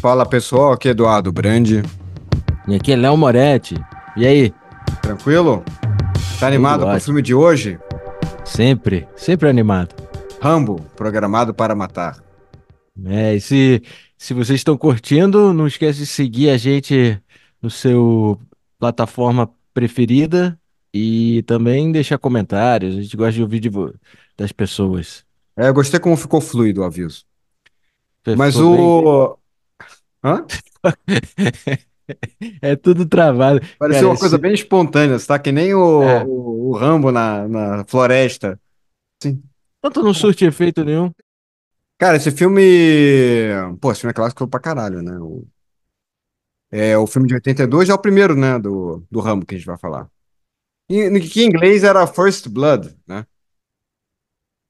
Fala pessoal, aqui é Eduardo Brandi. E aqui é Léo Moretti. E aí? Tranquilo? Tá animado com o filme de hoje? Sempre, sempre animado. Rambo, programado para matar. É, e se, se vocês estão curtindo, não esquece de seguir a gente no seu plataforma preferida e também deixar comentários. A gente gosta de ouvir de das pessoas. É, eu gostei como ficou fluido o aviso. Mas o. Hã? É tudo travado. Pareceu Cara, uma coisa esse... bem espontânea, tá? Que nem o, é. o, o, Rambo na, na floresta. Sim. Tanto não surte efeito nenhum. Cara, esse filme. Pô, esse filme é clássico pra caralho, né? O... É, o filme de 82 é o primeiro, né? Do, do Rambo que a gente vai falar. E, que em inglês era First Blood, né?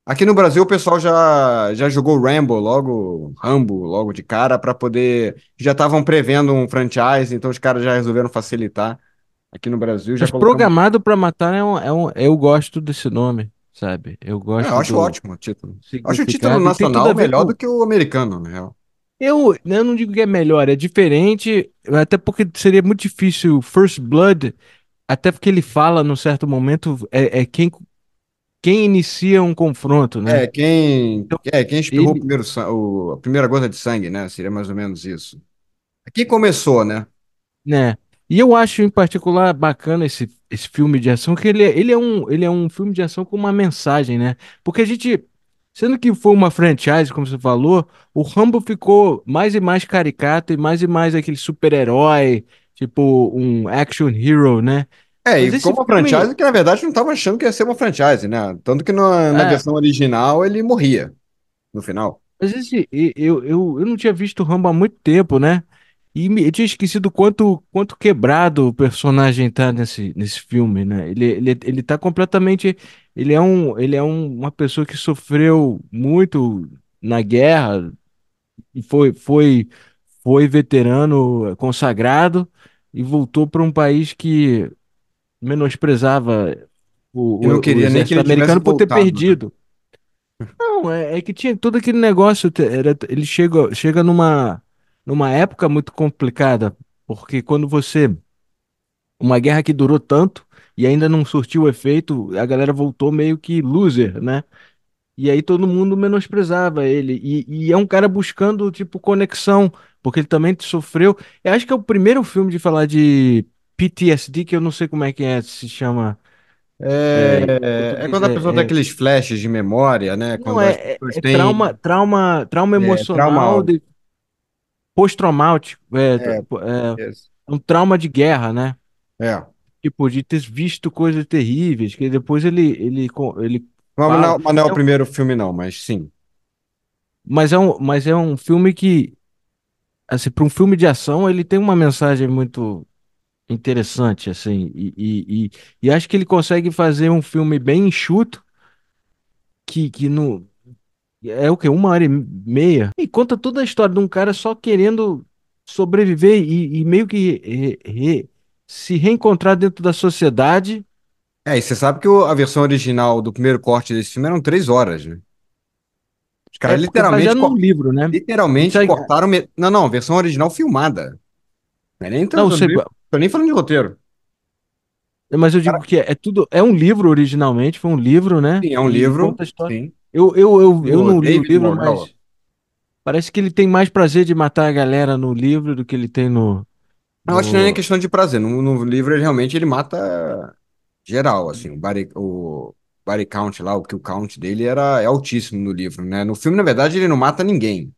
Aqui no Brasil o pessoal já, já jogou Rambo logo, Rambo logo de cara para poder. Já estavam prevendo um franchise, então os caras já resolveram facilitar. Aqui no Brasil já Mas colocamos... programado para matar é um, é um, eu gosto desse nome, sabe? Eu gosto. É, eu acho ótimo o título. Acho o título nacional melhor com... do que o americano, na real. Eu, eu não digo que é melhor, é diferente, até porque seria muito difícil. First Blood, até porque ele fala num certo momento, é, é quem quem inicia um confronto, né? É, quem, então, é, quem espirrou ele... primeiro, o, a primeira gota de sangue, né? Seria mais ou menos isso. Quem começou, né? Né. E eu acho em particular bacana esse, esse filme de ação, que ele, é, ele, é um, ele é um filme de ação com uma mensagem, né? Porque a gente, sendo que foi uma franchise, como você falou, o Rambo ficou mais e mais caricato e mais e mais aquele super-herói, tipo um action hero, né? É, e como uma filme... franchise que na verdade não estava achando que ia ser uma franchise, né? Tanto que na, na é. versão original ele morria no final. Mas esse, eu, eu, eu não tinha visto o Rambo há muito tempo, né? E me, eu tinha esquecido quanto, quanto quebrado o personagem tá nesse, nesse filme, né? Ele, ele, ele tá completamente. Ele é, um, ele é um, uma pessoa que sofreu muito na guerra e foi, foi, foi veterano consagrado e voltou para um país que menosprezava o, Eu não queria o nem que ele americano por ter voltado. perdido. Não, é, é, que tinha todo aquele negócio. Era, ele chega, chega numa, numa época muito complicada, porque quando você. Uma guerra que durou tanto e ainda não surtiu efeito, a galera voltou meio que loser, né? E aí todo mundo menosprezava ele. E, e é um cara buscando, tipo, conexão, porque ele também sofreu. Eu acho que é o primeiro filme de falar de PTSD, que eu não sei como é que é, se chama. É, é, é quando a pessoa é, tem é aqueles flashes de memória, né? Não, quando é, é têm... trauma, trauma, trauma emocional de... pós-traumático. É, um trauma de guerra, né? É. Tipo, de ter visto coisas terríveis, que depois ele, ele, ele não, fala... não, mas não é o primeiro filme, não, mas sim. Mas é um, mas é um filme que, assim, para um filme de ação, ele tem uma mensagem muito interessante, assim, e, e, e, e, acho que ele consegue fazer um filme bem enxuto, que, que no, é o que Uma hora e meia, e conta toda a história de um cara só querendo sobreviver e, e meio que re, re, se reencontrar dentro da sociedade. É, e você sabe que a versão original do primeiro corte desse filme eram três horas, né? Os caras é, literalmente. no livro, né? Literalmente cortaram. Não, não, versão original filmada. Não é nem tanto. Não, sei, Tô nem falando de roteiro. Mas eu digo Cara, que é, é, tudo. É um livro originalmente, foi um livro, né? Sim, é um e livro. Sim. Eu, eu, eu, eu não li o livro, mas. Parece que ele tem mais prazer de matar a galera no livro do que ele tem no. Eu acho que não é questão de prazer. No, no livro, ele realmente ele mata geral, assim. O body, o body count lá, o que o count dele era, é altíssimo no livro, né? No filme, na verdade, ele não mata ninguém.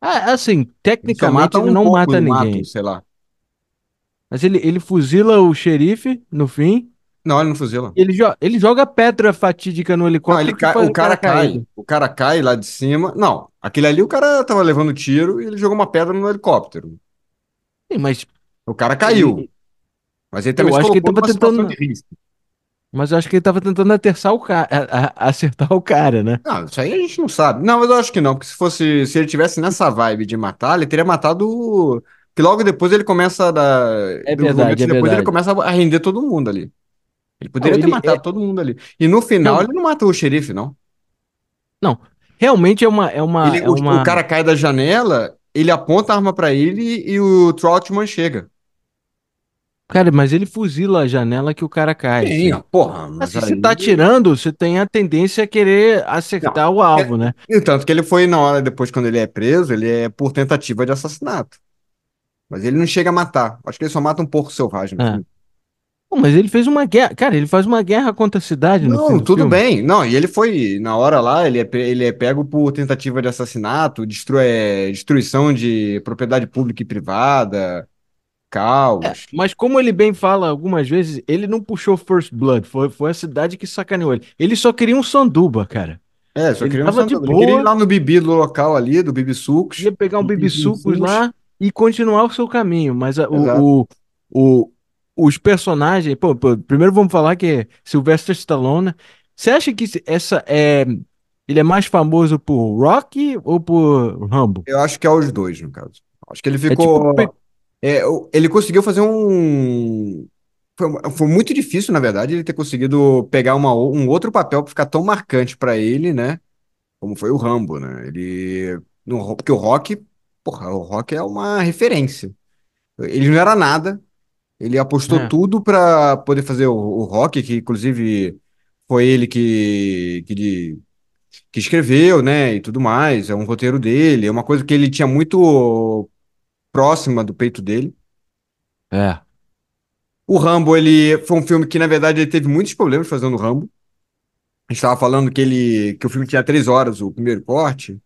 Ah, assim, tecnicamente ele, ele não mata ninguém. Mato, sei lá. Mas ele, ele fuzila o xerife no fim. Não, ele não fuzila. Ele, jo ele joga pedra fatídica no helicóptero. Não, ele cai, o cara, cai. O cara cai lá de cima. Não, aquele ali o cara tava levando tiro e ele jogou uma pedra no helicóptero. Sim, mas. O cara caiu. Ele... Mas ele também eu acho que ele tava tentando. Mas eu acho que ele tava tentando acertar o cara, acertar o cara, né? Não, isso aí a gente não sabe. Não, mas eu acho que não, porque se fosse, se ele tivesse nessa vibe de matar, ele teria matado que logo depois ele começa a dar. É verdade, é depois verdade. ele começa a render todo mundo ali. Ele poderia não, ter ele matado é... todo mundo ali. E no final não. ele não mata o xerife, não. Não. Realmente é uma. É uma, ele, é o, uma... o cara cai da janela ele aponta a arma pra ele e o Troutman chega. Cara, mas ele fuzila a janela que o cara cai. Sim, ó, porra, mas assim, você aí. tá atirando, você tem a tendência a querer Não. acertar o alvo, né? E tanto que ele foi na hora depois, quando ele é preso, ele é por tentativa de assassinato. Mas ele não chega a matar. Acho que ele só mata um porco selvagem É. Pô, mas ele fez uma guerra. Cara, ele faz uma guerra contra a cidade Não, do tudo filme. bem. Não, e ele foi, na hora lá, ele é, ele é pego por tentativa de assassinato, é, destruição de propriedade pública e privada, caos. Mas como ele bem fala algumas vezes, ele não puxou First Blood. Foi, foi a cidade que sacaneou ele. Ele só queria um sanduba, cara. É, só Ele queria um sanduba. Ele queria ir lá no bibi do local ali, do Bibi Sucos. ia pegar um bibisucos sushi. lá e continuar o seu caminho. Mas a- Exato. o, o, o- os personagens. Pô, pô, primeiro vamos falar que é Sylvester Stallone. Você acha que essa é. Ele é mais famoso por Rocky ou por Rambo? Eu acho que é os dois, no caso. Acho que ele É tipo. ficou. pe- é, o- ele conseguiu fazer um. Foi, foi muito difícil, na verdade, ele ter conseguido pegar uma, um outro papel para ficar tão marcante para ele, né? Como foi o Rambo, né? Ele. No, porque o Rock. Porra, o Rock é uma referência. Ele não era nada. Ele apostou É, tudo para poder fazer o, o Rock, que inclusive foi ele que, que, que escreveu, né? E tudo mais. É um roteiro dele. É uma coisa que ele tinha muito próxima do peito dele. é. O Rambo, ele foi um filme que, na verdade, ele teve muitos problemas fazendo o Rambo. A gente estava falando que ele, que o filme tinha três horas, o primeiro corte.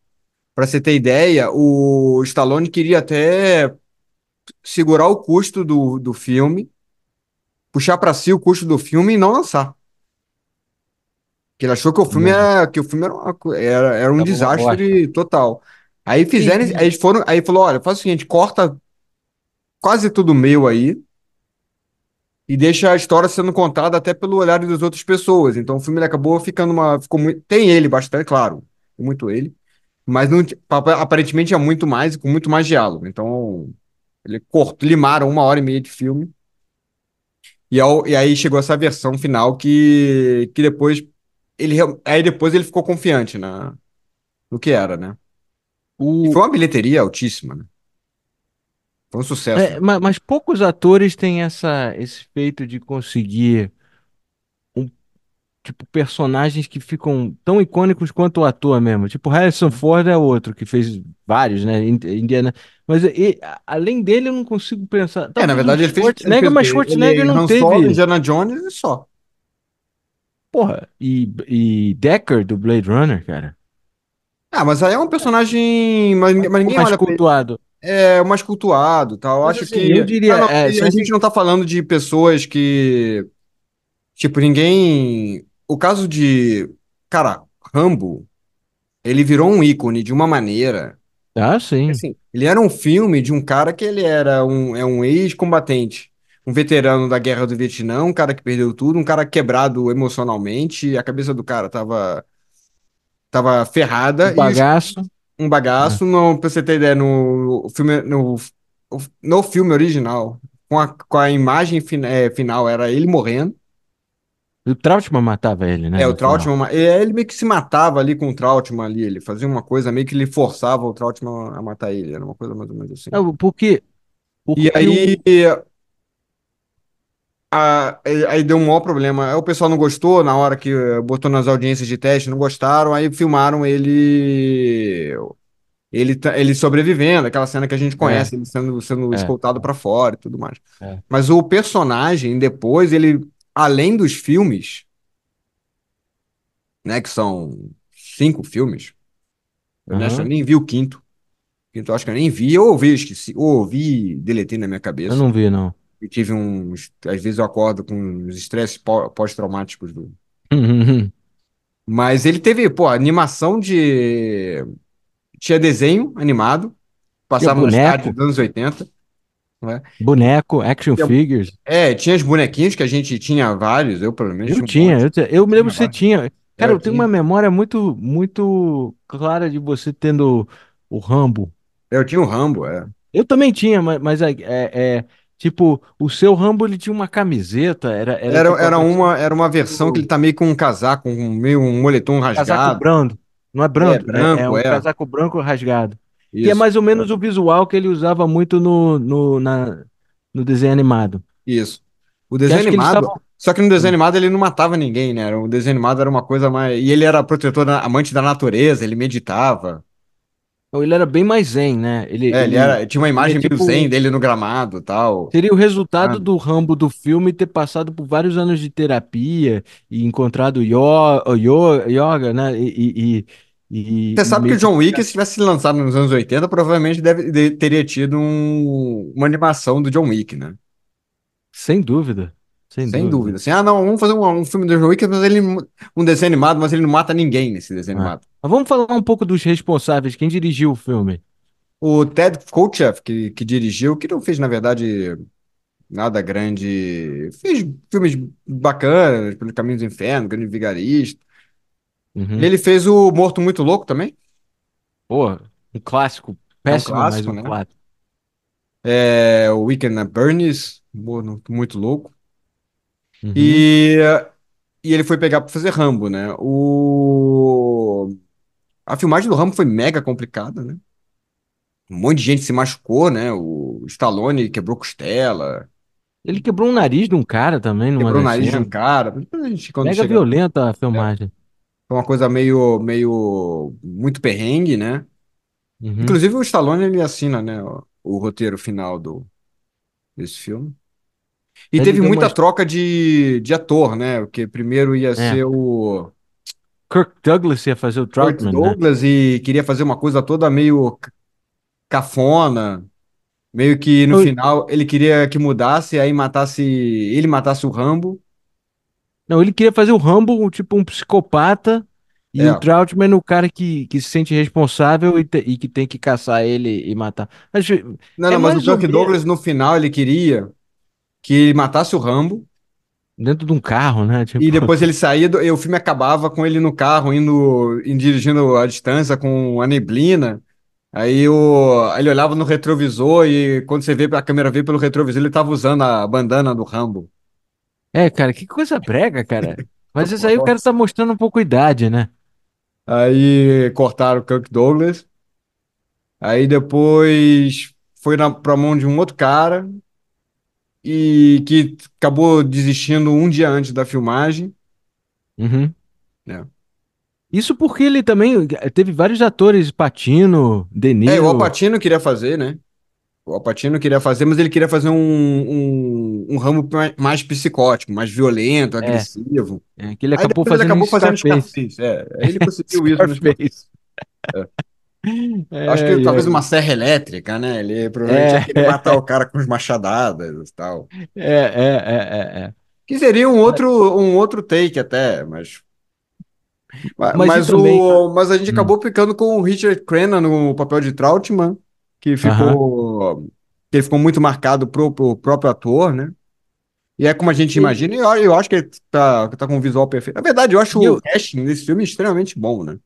Para você ter ideia, o Stallone queria até segurar o custo do, do filme, puxar para si o custo do filme e não lançar. Que ele achou que o filme Não, era, que o filme era, uma era, era um tava desastre total. Aí fizeram, aí e- foram, aí falou, olha, faz o seguinte, corta quase tudo meu aí. e deixa a história sendo contada até pelo olhar das outras pessoas. Então o filme acabou ficando uma. Ficou muito, tem ele bastante, claro, muito ele, mas não, pa- aparentemente é muito mais e com muito mais diálogo. Então ele cortou, limaram uma hora e meia de filme e, ao- e aí chegou essa versão final que, que depois ele aí depois ele ficou confiante na, no que era, né? O, foi uma bilheteria altíssima, né? Foi um sucesso. é, ma- mas, poucos atores têm essa, esse feito de conseguir tipo, personagens que ficam tão icônicos quanto o ator mesmo. Tipo, Harrison Ford é outro que fez vários, né? Ind- Indiana. Mas e- além dele, eu não consigo pensar. É, na o verdade ele fez, ele Schwarzenegger, fez o mas? Schwarzenegger Ele não Solo, teve. Indiana Jones e só. Porra, e, e Deckard do Blade Runner, cara. Ah, mas aí é um personagem. Mas, Mas ninguém mais olha cultuado. É mais cultuado, tal. Eu Mas acho assim, eu que. diria, Ah, não, é, se a gente não tá falando de pessoas que. Tipo, ninguém. O caso de. Cara, Rambo, ele virou um ícone de uma maneira. Ah, sim. Assim, ele era um filme de um cara que ele era um, é um ex-combatente. Um veterano da Guerra do Vietnã, um cara que perdeu tudo, um cara quebrado emocionalmente, a cabeça do cara tava, tava ferrada, os bagaço. um bagaço, no, pra você ter ideia, no filme, no, no filme original, com a, com a imagem fin- é, final, era ele morrendo. E o Trautmann matava ele, né, É, o. Trautmann, é, ele meio que se matava ali com o Trautmann ali, ele fazia uma coisa meio que ele forçava o Trautmann a matar ele, era uma coisa mais ou menos assim. Não, porque, E porque aí, o. a- aí deu um maior problema. Aí o pessoal não gostou na hora que eh, botou nas audiências de teste, não gostaram, aí filmaram ele ele, ele sobrevivendo, aquela cena que a gente É, conhece, ele sendo, sendo é, escoltado para fora e tudo mais. é. Mas o personagem, depois, ele, além dos filmes, né, que são cinco filmes, eu eu nem vi o quinto. O quinto eu acho que eu nem vi, ou ouvi, esqueci, ou ouvi, deletei na minha Eu cabeça. não vi, não. Eu tive uns, às vezes eu acordo com uns estresses pó- pós-traumáticos do. Mas ele teve, pô, animação de. Tinha desenho animado, passava tardes boneco, dos anos 80, né? boneco, action Tinha- figures. É, tinha os bonequinhos que a gente tinha vários, eu pelo menos Eu tinha um tinha, eu, eu me lembro que você tinha. Cara, eu eu tenho uma tinha. memória muito, muito clara de você tendo o Rambo. Eu tinha o Rambo, é. Eu também tinha, mas, mas é, é- é, tipo, o seu Rambo ele tinha uma camiseta, era, era Era, tipo era versão uma, era uma versão que ele tá meio com um casaco, um, meio um moletom casaco rasgado. brando. Não é É, brando, é, é branco, um é. casaco branco rasgado. Que é Isso, mais ou menos o visual que ele usava muito no, no, na, no desenho animado. isso. O desenho animado. estavam. Só que no desenho animado ele não matava ninguém, né? O desenho animado era uma coisa mais. E ele era protetor, da- amante da natureza, ele meditava. Ele era bem mais zen, né? Ele, É, ele ele, era. Tinha uma imagem meio zen tipo. dele no gramado e tal. Seria o resultado sabe? do Rambo do filme ter passado por vários anos de terapia e encontrado yo, yo, yoga, né? E, e, e, Você sabe que o. John Wick, se tivesse lançado nos anos 80, provavelmente deve, de- teria tido um- uma animação do John Wick, né? Sem dúvida. Sem Sem dúvida. dúvida. Assim, ah, não, vamos fazer um, um filme do John Wick, mas ele um desenho animado, mas ele não mata ninguém nesse desenho Ah. animado. Mas vamos falar um pouco dos responsáveis. Quem dirigiu o filme? O Ted Kotcheff, que, que dirigiu, que não fez, na verdade, nada grande. Fez filmes bacanas, Pelo Caminho do Inferno, Grande Vigarista. Uhum. Ele fez o Morto Muito Louco também. Pô, um clássico. É um Péssimo, mas clássico, um né? clássico. É, o Weekend at Bernie's, Morto Muito Louco. Uhum. E, e ele foi pegar para fazer Rambo, né? O... A filmagem do Rambo foi mega complicada, né? Um monte de gente se machucou, né? O Stallone quebrou costela, Ele quebrou o nariz de um cara também numa quebrou o nariz de um cara. Depois a gente, quando Mega chega, violenta a filmagem. Foi uma coisa meio, meio, muito perrengue, né? Uhum. Inclusive o Stallone, ele assina, né? O, o roteiro final do, desse filme. E Ele teve muita umas. troca de, de ator, né? Porque primeiro ia É. ser o Kirk Douglas ia fazer o Troutman, né? Douglas e queria fazer uma coisa toda meio cafona, meio que no final ele queria que mudasse, aí matasse, ele matasse o Rambo. Não, ele queria fazer o Rambo, tipo um psicopata, e o É. Troutman o cara que, que se sente responsável e, te- e que tem que caçar ele e matar. Mas Não, é não, mas o menos Douglas no final ele queria que ele matasse o Rambo dentro de um carro, né? e Tipo, depois ele saía do, e o filme acabava com ele no carro indo, indo dirigindo a distância com a neblina. Aí o, ele olhava no retrovisor e quando você vê a câmera veio pelo retrovisor, ele tava usando a bandana do Rambo. É, cara, que coisa brega, cara. Mas isso aí o cara tá mostrando um pouco idade, né? Aí cortaram o Kirk Douglas. Aí depois foi na, pra mão de um outro cara e que acabou desistindo um dia antes da filmagem, Uhum. né? Isso porque ele também eh, teve vários atores, Patino, De É, o. Pacino queria fazer, né? O Al Pacino queria fazer, mas ele queria fazer um, um, um ramo mais psicótico, mais violento, É, agressivo. é, que ele acabou ele fazendo em acabou fazendo Scarface. É, ele conseguiu isso no Scarface. Scarface. Acho que Ai, talvez ai. uma serra elétrica, né? Ele provavelmente ia É, querer matar o cara com as machadadas e tal. é, é, é, é, é. Que seria um outro, um outro take até, mas, ma- Mas mas, também. o, mas a gente Hum, acabou ficando com o Richard Crenna no papel de Trautmann, que ficou, que ele ficou muito marcado pro, pro próprio ator, né? E é como a gente imagina, e eu, eu acho que ele tá, tá com um visual perfeito. Na verdade, eu acho e o eu, casting desse filme extremamente bom, né?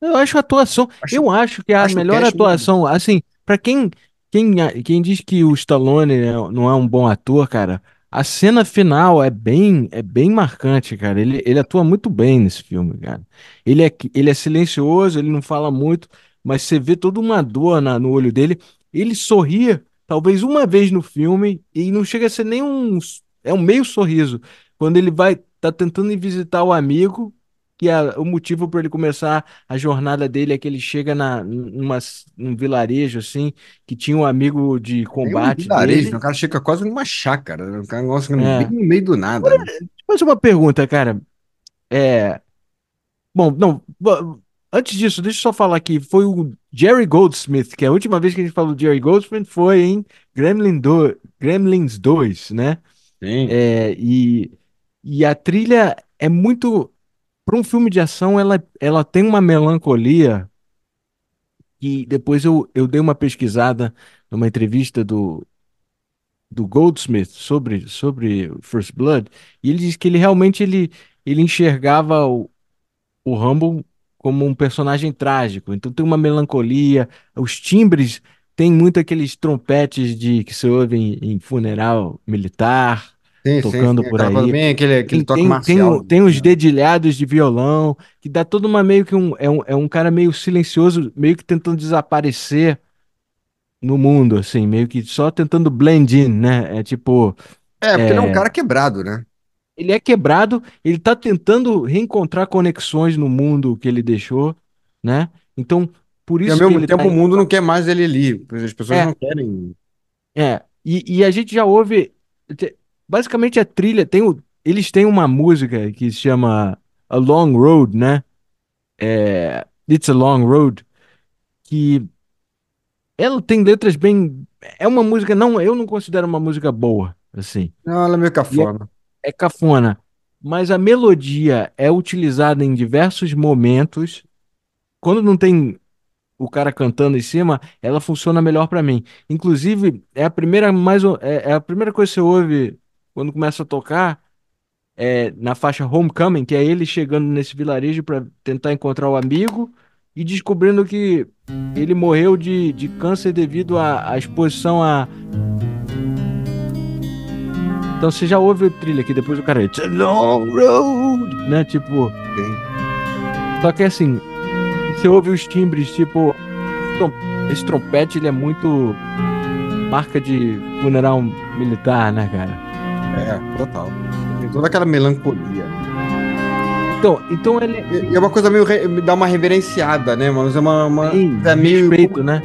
eu acho a atuação. Acho, Eu acho que a acho melhor atuação, assim, pra quem, quem, quem diz que o Stallone né, não é um bom ator, cara, a cena final é bem, é bem marcante, cara. Ele, ele atua muito bem nesse filme, cara. Ele é, ele é silencioso, ele não fala muito, mas você vê toda uma dor na- no olho dele. Ele sorria, talvez uma vez no filme, e não chega a ser nem um, é um meio sorriso. Quando ele vai, tá tentando ir visitar o amigo, que é o motivo para ele começar a jornada dele é que ele chega na, numa, num vilarejo, assim, que tinha um amigo de Nem um combate vilarejo, né? O dele. cara chega quase numa chácara, né? Um cara- bem É. no meio do nada, né? Mas uma pergunta, cara. É. Bom, não. Antes disso, deixa eu só falar aqui. Foi o Jerry Goldsmith, que a última vez que a gente falou de Jerry Goldsmith foi em Gremlin do... Gremlins 2, né? Sim. É, e, e a trilha é muito. Para um filme de ação, ela, ela tem uma melancolia que depois eu, eu dei uma pesquisada numa entrevista do, do Goldsmith sobre, sobre First Blood, e ele diz que ele realmente ele, ele enxergava o, o Rambo como um personagem trágico. Então tem uma melancolia, os timbres têm muito aqueles trompetes de que se ouve em, em funeral militar. Sim, sim, sim. tocando por aí. aquele, aquele Tem, toque tem, tem, marcial. o- tem os né? dedilhados de violão, que dá toda uma meio que um. É um, é um cara meio silencioso, meio que tentando desaparecer no mundo, assim, meio que só tentando blend in, né? É tipo. É, porque ele é um é, cara quebrado, né? Ele é quebrado, ele tá tentando reencontrar conexões no mundo que ele deixou, né? Então, por E ao isso que mesmo ele tá tempo o indo. mundo não quer mais ele ali. As pessoas É, não querem. é. E, e a gente já ouve. te- Basicamente a trilha tem o, eles têm uma música que se chama A Long Road, né? É, It's a Long Road, que ela tem letras bem. É uma música, não, eu não considero uma música boa, assim. Não, ela é meio E é, cafona. É cafona. Mas a melodia é utilizada em diversos momentos. Quando não tem o cara cantando em cima, ela funciona melhor pra mim. Inclusive, é a primeira mais é, é a primeira coisa que você ouve quando começa a tocar é na faixa Homecoming, que é ele chegando nesse vilarejo pra tentar encontrar o amigo e descobrindo que ele morreu de, de câncer devido à exposição a. Então você já ouve o trilha aqui, depois o cara. It's a long road! Né? Tipo. Só que assim, você ouve os timbres, tipo. Esse trompete ele é muito marca de funeral militar, né, cara? É, total. Tem toda aquela melancolia. Então, então ele E é uma coisa meio. re- me dá uma reverenciada, né? Mas é uma. uma tem é meio. respeito, né?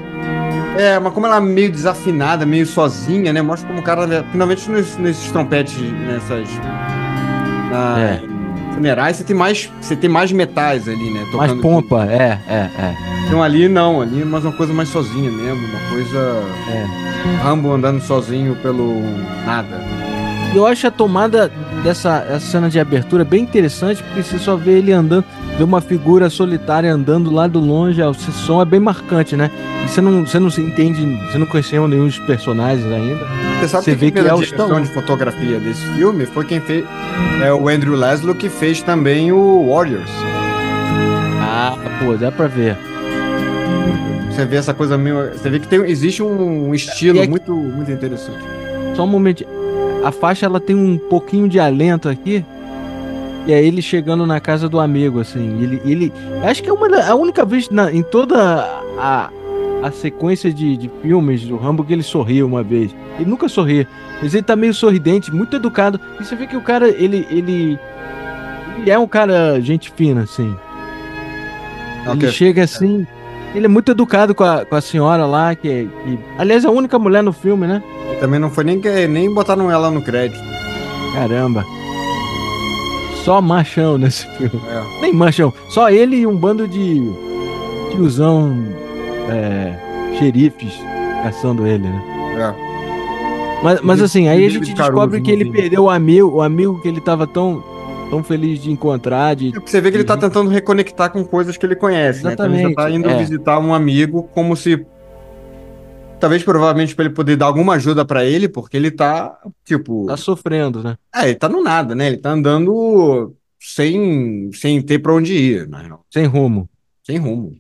É, mas como ela é meio desafinada, meio sozinha, né? Mostra como o cara, né, finalmente nesses, nesses trompetes, nessas. Na, É. funerais, você tem mais. Você tem mais metais ali, né? Mais pompa, é, é, é. Então ali não, ali é mais uma coisa mais sozinha mesmo, uma coisa. é. Rambo andando sozinho pelo nada. Eu acho a tomada dessa essa cena de abertura bem interessante, porque você só vê ele andando, vê uma figura solitária andando lá do longe, o som é bem marcante, né? E você não, você não se entende, você não conheceu nenhum dos personagens ainda. Você sabe Você que vê que é o Stallone. de fotografia desse filme foi quem fez. É o Andrew Laszlo que fez também o Warriors. Ah, pô, dá pra ver. Você vê essa coisa meio. Você vê que tem, existe um estilo E é que- muito, muito interessante. Só um momento. A faixa ela tem um pouquinho de alento aqui. E é ele chegando na casa do amigo, assim. Ele, ele acho que é uma a única vez na- em toda a, a sequência de, de filmes do Rambo que ele sorriu uma vez. Ele nunca sorri. Mas ele tá meio sorridente, muito educado. E você vê que o cara, ele, ele, ele é um cara gente fina, assim. Ele Ok. chega assim. Ele é muito educado com a, com a senhora lá, que, é- que. Aliás, é a única mulher no filme, né? Também não foi nem, nem botaram ela no crédito. Caramba. Só machão nesse filme. É. Nem machão. Só ele e um bando de tiozão é, xerifes caçando ele, né? É. Mas, mas assim, aí a gente descobre que ele perdeu o amigo, o amigo que ele tava tão, tão feliz de encontrar, de É Você vê que ele tá tentando reconectar com coisas que ele conhece, né? Então ele já tá Exatamente, indo é. visitar um amigo como se. Talvez provavelmente pra ele poder dar alguma ajuda pra ele, porque ele tá, tipo. tá sofrendo, né? É, ele tá no nada, né? Ele tá andando sem, sem ter pra onde ir, na real. Sem rumo. Sem rumo.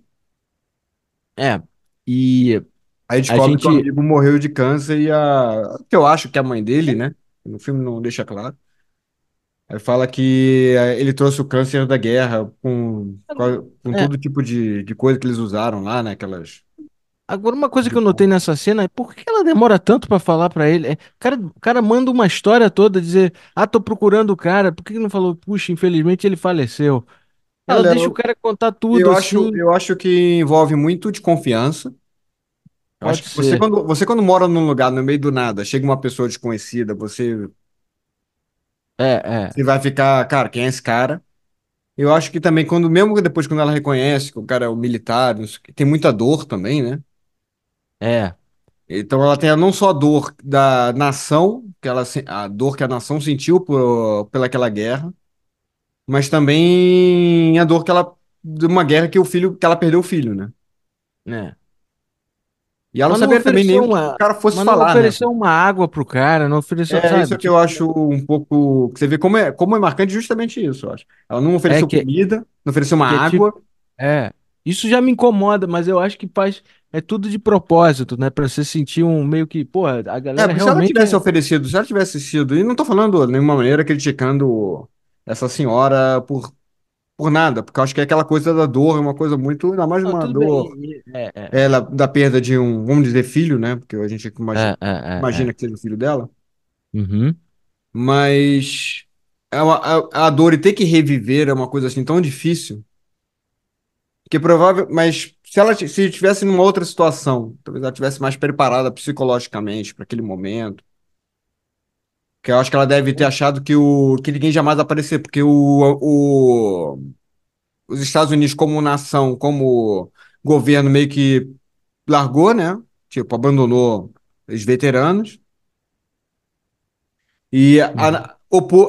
É. E Aí descobre que o gente- amigo morreu de câncer e a. Que eu acho que é a mãe dele, né? No filme não deixa claro. Aí fala que eh, ele trouxe o câncer da guerra com, com, com É. todo tipo de, de coisa que eles usaram lá, né? Aquelas. Agora, uma coisa que eu notei nessa cena é por que ela demora tanto pra falar pra ele? É, o, cara, o cara manda uma história toda, dizer, ah, tô procurando o cara, por que não falou, puxa, infelizmente ele faleceu? Ela deixa o cara contar tudo Eu assim. acho, eu acho que envolve muito de confiança. Eu acho que você ser. quando, você quando mora num lugar no meio do nada, chega uma pessoa desconhecida, você, É, é, você vai ficar, cara, quem é esse cara? Eu acho que também quando, mesmo depois quando ela reconhece que o cara é o militar, tem muita dor também, né? É. Então ela tem não só a dor da nação, que ela, a dor que a nação sentiu por, pelaquela guerra, mas também a dor que ela de uma guerra que o filho, que ela perdeu o filho, né? é. E ela não Mas não sabia também nem o que uma, o cara fosse mas não falar, né? ofereceu uma água pro cara, não ofereceu, É sabe? isso que Tipo, eu acho um pouco. Você vê como é, como é marcante justamente isso, eu acho. Ela não ofereceu que- comida, não ofereceu uma é tipo- água. É. Isso já me incomoda, mas eu acho que faz. É tudo de propósito, né? Pra você sentir um meio que, pô, a É, galera porque se ela realmente tivesse é. oferecido, se ela tivesse sido, e não tô falando de nenhuma maneira criticando essa senhora por, por nada, porque eu acho que é aquela coisa da dor, é uma coisa muito, ainda mais Não, uma dor. É, é, ela, da perda de um, vamos dizer, filho, né? Porque a gente imagina, é, é, é, imagina é. que seja o filho dela, Uhum. mas é a, a dor e ter que reviver é uma coisa assim tão difícil, que é provável, mas se ela se estivesse numa outra situação, talvez ela estivesse mais preparada psicologicamente para aquele momento. Que eu acho que ela deve ter achado que, o, que ninguém jamais aparecer, porque o, o, os Estados Unidos, como nação, como governo, meio que largou, né? Tipo, abandonou os veteranos. E Uhum. a, opo-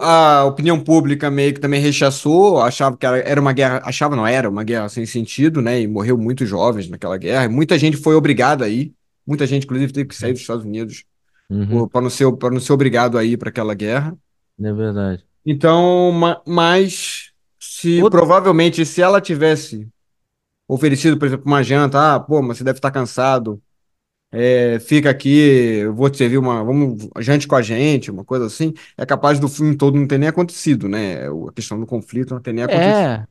a opinião pública meio que também rechaçou, achava que era, uma guerra, achava não era uma guerra sem sentido, né? E morreu muitos jovens naquela guerra. Muita gente foi obrigada a ir. Muita gente, inclusive, teve que sair dos Estados Unidos Uhum. para não ser, para não ser obrigado a ir para aquela guerra. É verdade. Então, ma- mas se Outra, provavelmente se ela tivesse oferecido, por exemplo, uma janta, ah, pô, mas você deve estar cansado, é, fica aqui, eu vou te servir uma, vamos, jante com a gente, uma coisa assim, é capaz do filme todo não ter nem acontecido, né? A questão do conflito não ter nem acontecido. é.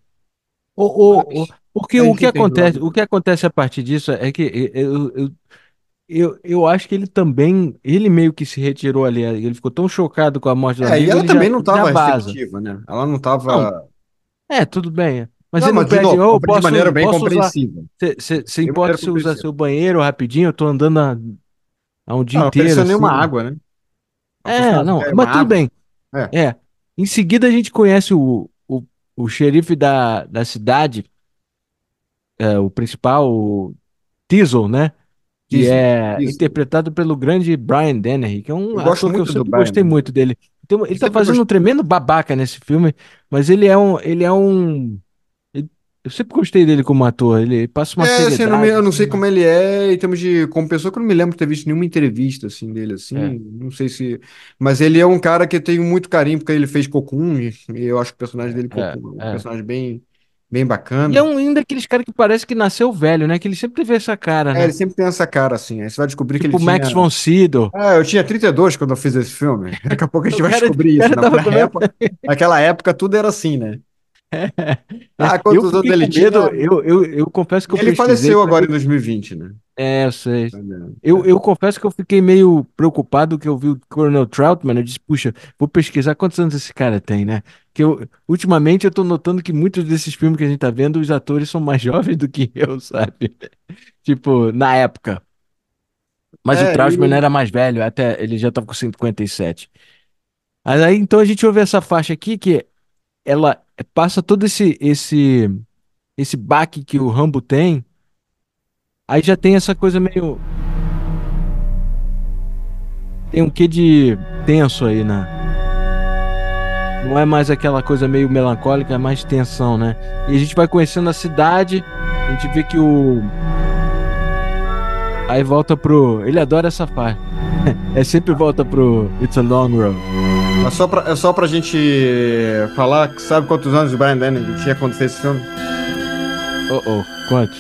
O, o, o- porque a o gente que acontece, o que acontece a partir disso é que eu, eu, eu, eu acho que ele também, ele meio que se retirou ali, ele ficou tão chocado com a morte do É, e amigo, ela ele já, também não estava receptiva, né? Ela Não, estava. é, tudo bem. Mas Não, ele não mas pede, novo, compre de maneira posso, bem posso compreensiva. Você importa se usar seu banheiro rapidinho? Eu tô andando há, um dia Não, não inteiro, nenhuma assim. água, né? Assim, É, não, mas tudo água? bem. É, É. Em seguida a gente conhece o, o, o xerife da, da cidade, é, o principal, o Teasel, né? Que diesel, é diesel. interpretado pelo grande Brian Dennehy, que é um Eu gosto ator que eu muito sempre Brian, gostei né? muito dele. Então, ele tá fazendo um tremendo babaca nesse filme, mas ele é um, ele é um, eu sempre gostei dele como ator. Ele passa uma É, assim, eu não, me- eu não sei assim. como ele é em termos de. Como pessoa, que eu não me lembro de ter visto nenhuma entrevista assim dele, É, assim. Não sei se. Mas ele é um cara que eu tenho muito carinho, porque ele fez Cocoon, e eu acho que o personagem dele, é, Cocoon, é um é. personagem bem, bem E é bacana. um ainda aqueles caras que parece que nasceu velho, né? Que ele sempre teve essa cara, É, ele né? sempre tem essa cara, assim. Aí você vai descobrir que ele Tipo Max tinha. von Sydow. Ah, eu tinha 32 quando eu fiz esse filme. Daqui a pouco a gente O vai cara, o descobrir isso. cara Na, tava na comendo. época, naquela época tudo era assim, né? Ah, eu quantos anos fiquei ele tinha? eu, eu, eu confesso que eu ele faleceu agora em ver. 2020, né? É, eu sei. Eu, É. eu confesso que eu fiquei meio preocupado que eu vi o Coronel Troutman. Eu disse, puxa, vou pesquisar quantos anos esse cara tem, né? Que eu, ultimamente eu tô notando que muitos desses filmes que a gente tá vendo, os atores são mais jovens do que eu, sabe? Tipo, na época. Mas o É, Troutman e era mais velho, até ele já tava com 57. Mas aí então a gente ouve essa faixa aqui que ela passa todo esse esse esse baque que o Rambo tem. Aí já tem essa coisa meio tem um quê de tenso aí, né? Não é mais aquela coisa meio melancólica, é mais tensão, né? E a gente vai conhecendo a cidade, a gente vê que o aí volta pro, ele adora essa parte. É sempre volta pro It's a Long Road. É só pra, é só pra gente falar que sabe quantos anos o Brian Dennehy tinha quando fez esse filme? Oh, oh, quantos?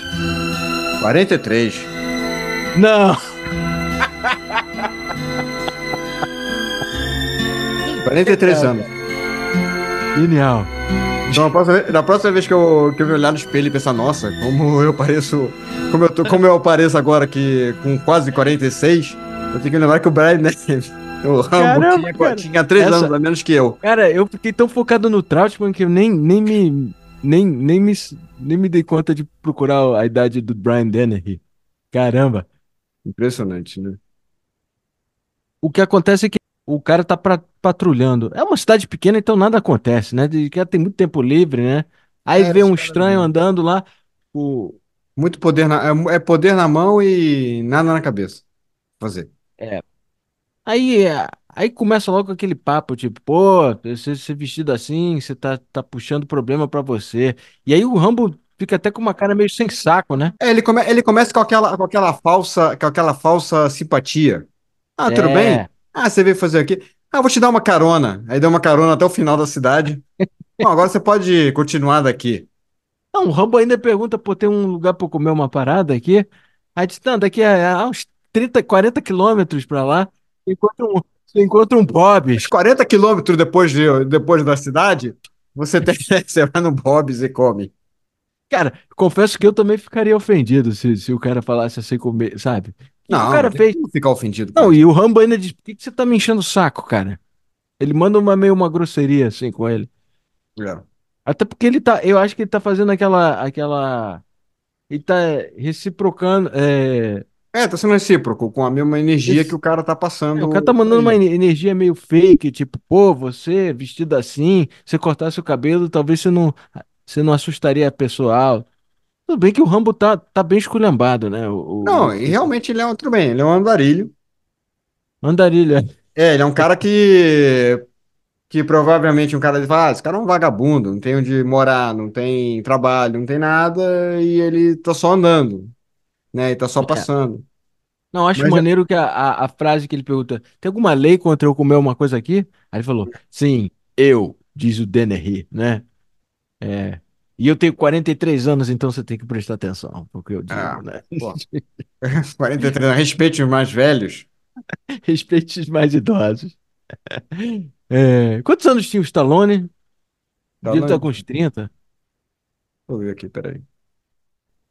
43. Não! 43 anos. Genial. Então, na próxima, vez- na próxima vez que eu, que eu me olhar no espelho e pensar, nossa, como eu pareço. Como eu, tô, como eu apareço agora aqui com quase 46, eu tenho que lembrar que o Brian Dennehy, o Rambo, Caramba, tinha, cara. tinha 3 Essa- anos a menos que eu. Cara, eu fiquei tão focado no Trautmann que eu nem, nem me nem, nem me nem me dei conta de procurar a idade do Brian Dennehy. Caramba. Impressionante, né? O que acontece é que o cara tá pra- patrulhando. É uma cidade pequena, então nada acontece, né? De que tem muito tempo livre, né? Aí É, vê um cara, estranho andando lá, o muito poder na, é, é poder na mão e nada na cabeça. Fazer. é, aí é, aí começa logo aquele papo, tipo, pô, você vestido assim, você tá, tá puxando problema pra você. E aí o Rambo fica até com uma cara meio sem saco, né? É, ele, come, ele começa com aquela, com aquela falsa, com aquela falsa simpatia. Ah, tudo bem? É. Ah, você veio fazer aqui? Ah, vou te dar uma carona. Aí deu uma carona até o final da cidade. Bom, agora você pode continuar daqui. Não, o Rambo ainda pergunta, pô, tem um lugar pra eu comer uma parada aqui? Aí diz, não, daqui a, a uns 30, 40 quilômetros pra lá, encontra um, você encontra um Bob's. 40 quilômetros depois, de, depois da cidade, você, tem, você vai no Bob's e come. Cara, confesso que eu também ficaria ofendido se, se o cara falasse assim comer, sabe? O que que o Não, cara não fez? ficar ofendido com Não, e o Rambo ainda diz, por que que você tá me enchendo o saco, cara? Ele manda uma meio uma grosseria assim com ele. É. Até porque ele tá, eu acho que ele tá fazendo aquela, aquela, ele tá reciprocando, é, É, tá sendo recíproco, com a mesma energia que esse- o cara tá é, o cara tá passando mandando uma energia meio fake, tipo, pô, você vestido assim, se cortasse o cabelo, talvez você não, você não assustaria a pessoal. Tudo bem que o Rambo tá, tá bem esculhambado, né? O, Não, o, e realmente ele é um, tudo bem, ele é um andarilho. andarilho. É, ele é um cara que, que provavelmente um cara fala, ah, esse cara é um vagabundo, não tem onde morar, não tem trabalho, não tem nada, e ele tá só andando, né? E tá só É. passando. Não, acho Mas é- maneiro que a, a, a frase que ele pergunta: tem alguma lei contra eu comer uma coisa aqui? Aí ele falou: sim, eu, diz o Dennehy, né? É. E eu tenho 43 anos, então você tem que prestar atenção no que eu digo, ah, né? pô, 43 anos, respeite os mais velhos. Respeite os mais idosos. É, Quantos anos tinha o Stallone? Tá, não, estar com uns 30. vou ver aqui, peraí.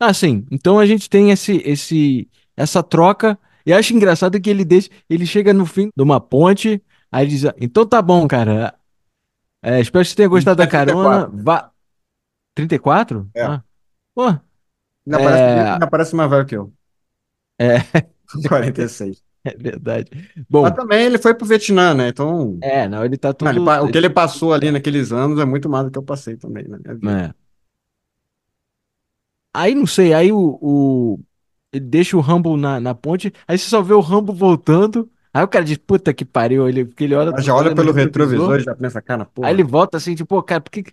Ah, sim. Então a gente tem esse, esse, essa troca. E acho engraçado que ele deixa, ele chega no fim de uma ponte, aí diz: Então tá bom, cara. É, espero que você tenha gostado da carona. 34. Vá. 34? É. Ah, pô. Ainda parece, É, ainda parece mais velho que eu. é, 46. é verdade. Mas Bom, também ele foi pro Vietnã, né? Então, é, não, ele tá não, ele o que ele passou ali naqueles anos é muito mais do que eu passei também na minha vida. É. Aí não sei, aí o, o- ele deixa o Rumble na, na ponte, aí você só vê o Rumble voltando. Aí o cara diz, puta que pariu, ele, porque ele olha, já olha pelo retrovisor, e já pensa, cara, aí porra. ele volta assim, tipo, pô, cara, por que que-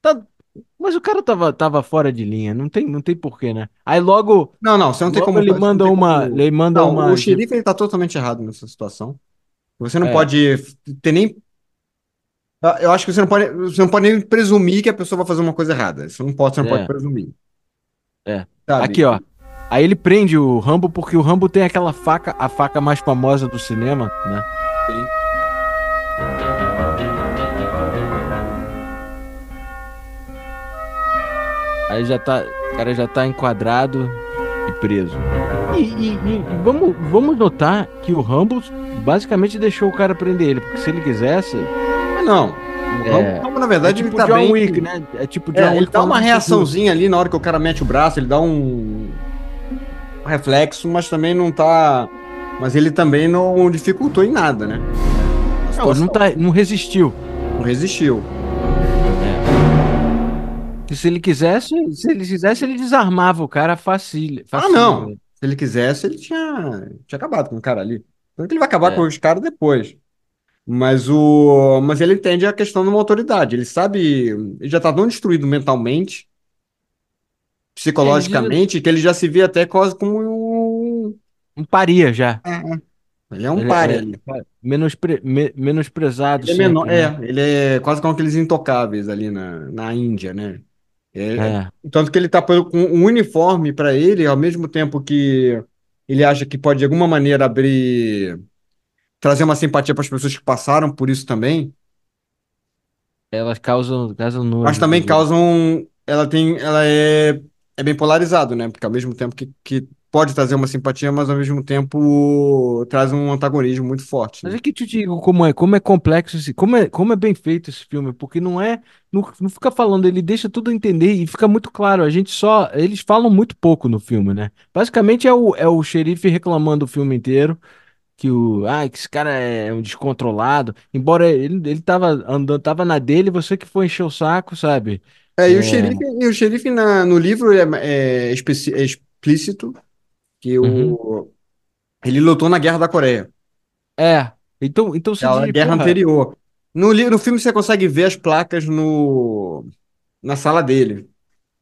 tá... Mas o cara tava, tava fora de linha, não tem, não tem porquê, né? Aí logo, Não, não, você não tem como. ele manda uma, como... ele manda Não, uma, o xerife ele tá totalmente errado nessa situação. Você não é, pode ter nem. Eu acho que você não pode, você não pode nem presumir que a pessoa vai fazer uma coisa errada. Você não pode, você não pode é, presumir. É. Sabe? Aqui, ó. Aí ele prende o Rambo porque o Rambo tem aquela faca, a faca mais famosa do cinema, né? Sim. Aí já tá, o cara já tá enquadrado e preso. E, e- e vamos, vamos notar que o Rambo basicamente deixou o cara prender ele, porque se ele quisesse, Mas não. É. Na é verdade, ele tipo tá John bem. Wick, né? É tipo John É, ele Wick dá uma reaçãozinha ali na hora que o cara mete o braço, ele dá um reflexo, mas também não tá. Mas ele também não dificultou em nada, né? Não, ele não, tá, não resistiu. Não resistiu. E se ele quisesse, se ele quisesse, ele desarmava o cara facil, Ah, não. Se ele quisesse, ele tinha, tinha acabado com o cara ali. Tanto que ele vai acabar É. com os caras depois. Mas o. Mas ele entende a questão de uma autoridade. Ele sabe. Ele já tá tão destruído mentalmente, psicologicamente, que ele já se vê até quase como um. Um paria já. Ele é um Ele é, ali. menospre, me- menosprezado Ele é menor, sempre, né? é, ele é quase como aqueles intocáveis ali na, na Índia, né? É, É. tanto que ele tá com um uniforme para ele, ao mesmo tempo que ele acha que pode de alguma maneira abrir, trazer uma simpatia para as pessoas que passaram por isso também, Elas causam, causam mas nojo também dos outros. causam, ela tem, ela é, é bem polarizado, né? Porque ao mesmo tempo que, que pode trazer uma simpatia, mas ao mesmo tempo traz um antagonismo muito forte, Mas né? é que te digo como é, como é complexo esse, como é, como é bem feito esse filme, porque não é, não, não fica falando, ele deixa tudo entender e fica muito claro. A gente só, eles falam muito pouco no filme, né? Basicamente é o, é o xerife reclamando o filme inteiro que o, ah, que esse cara é um descontrolado. Embora ele, ele tava andando, tava na dele, você que foi encher o saco, sabe? É, e o É, xerife, e o xerife na, no livro é, é, especi- é explícito que uhum. o, ele lutou na Guerra da Coreia, É. Então, então que é a guerra porra, anterior. No, no filme você consegue ver as placas no, na sala dele,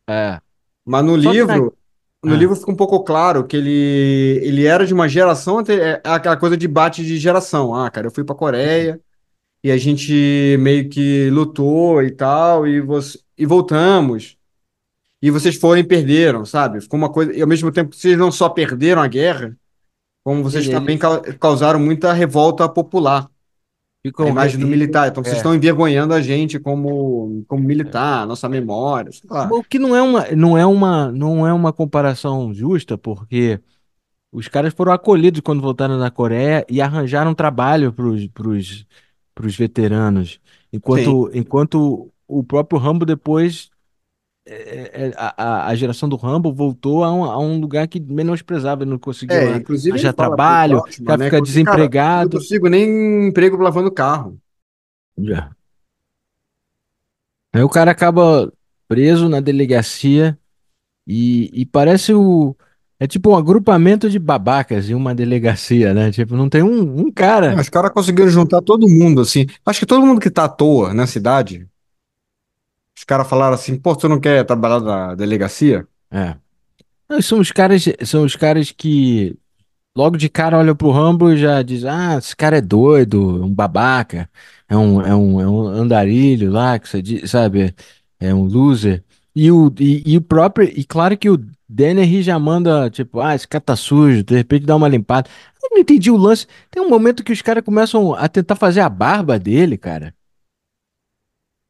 é. mas no Só livro, no ah, livro fica um pouco claro que ele, ele era de uma geração, ante- é aquela coisa de bate de geração. Ah, cara, eu fui pra Coreia e a gente meio que lutou e tal, e, você, e voltamos. e vocês foram e perderam, sabe? Ficou uma coisa. E ao mesmo tempo, vocês não só perderam a guerra, como vocês Ele, também ele cau- causaram muita revolta popular, ficam. re- imagem do militar. Então vocês É. estão envergonhando a gente como, como militar, nossa memória. O que não é uma, não é uma, não é uma comparação justa, porque os caras foram acolhidos quando voltaram da Coreia e arranjaram trabalho para os veteranos, Sim. enquanto, enquanto o próprio Rambo depois é, é, a, a a geração do Rambo voltou a um, a um lugar que menosprezava, ele não conseguia É, inclusive achar trabalho, Trautmann, já né? fica que, Cara, eu não desempregado. consigo nem emprego lavando carro. Já. Aí o cara acaba preso na delegacia e, e parece o. É tipo um agrupamento de babacas em uma delegacia, né? Tipo, não tem um, um É, cara. os caras conseguiram juntar todo mundo, assim. Acho que todo mundo que tá à toa na cidade, os caras falaram assim, pô, tu não quer trabalhar na delegacia? É. Não, São os caras, são os caras que logo de cara olham pro Rambo e já diz, ah, esse cara é doido, é um babaca, é um, é um, é um andarilho lá, que sabe, é um loser. E o, e, e o próprio, e claro que o Denner já manda, tipo, ah, esse cara tá sujo, de repente dá uma limpada. Eu não entendi o lance. Tem um momento que os caras começam a tentar fazer a barba dele, cara.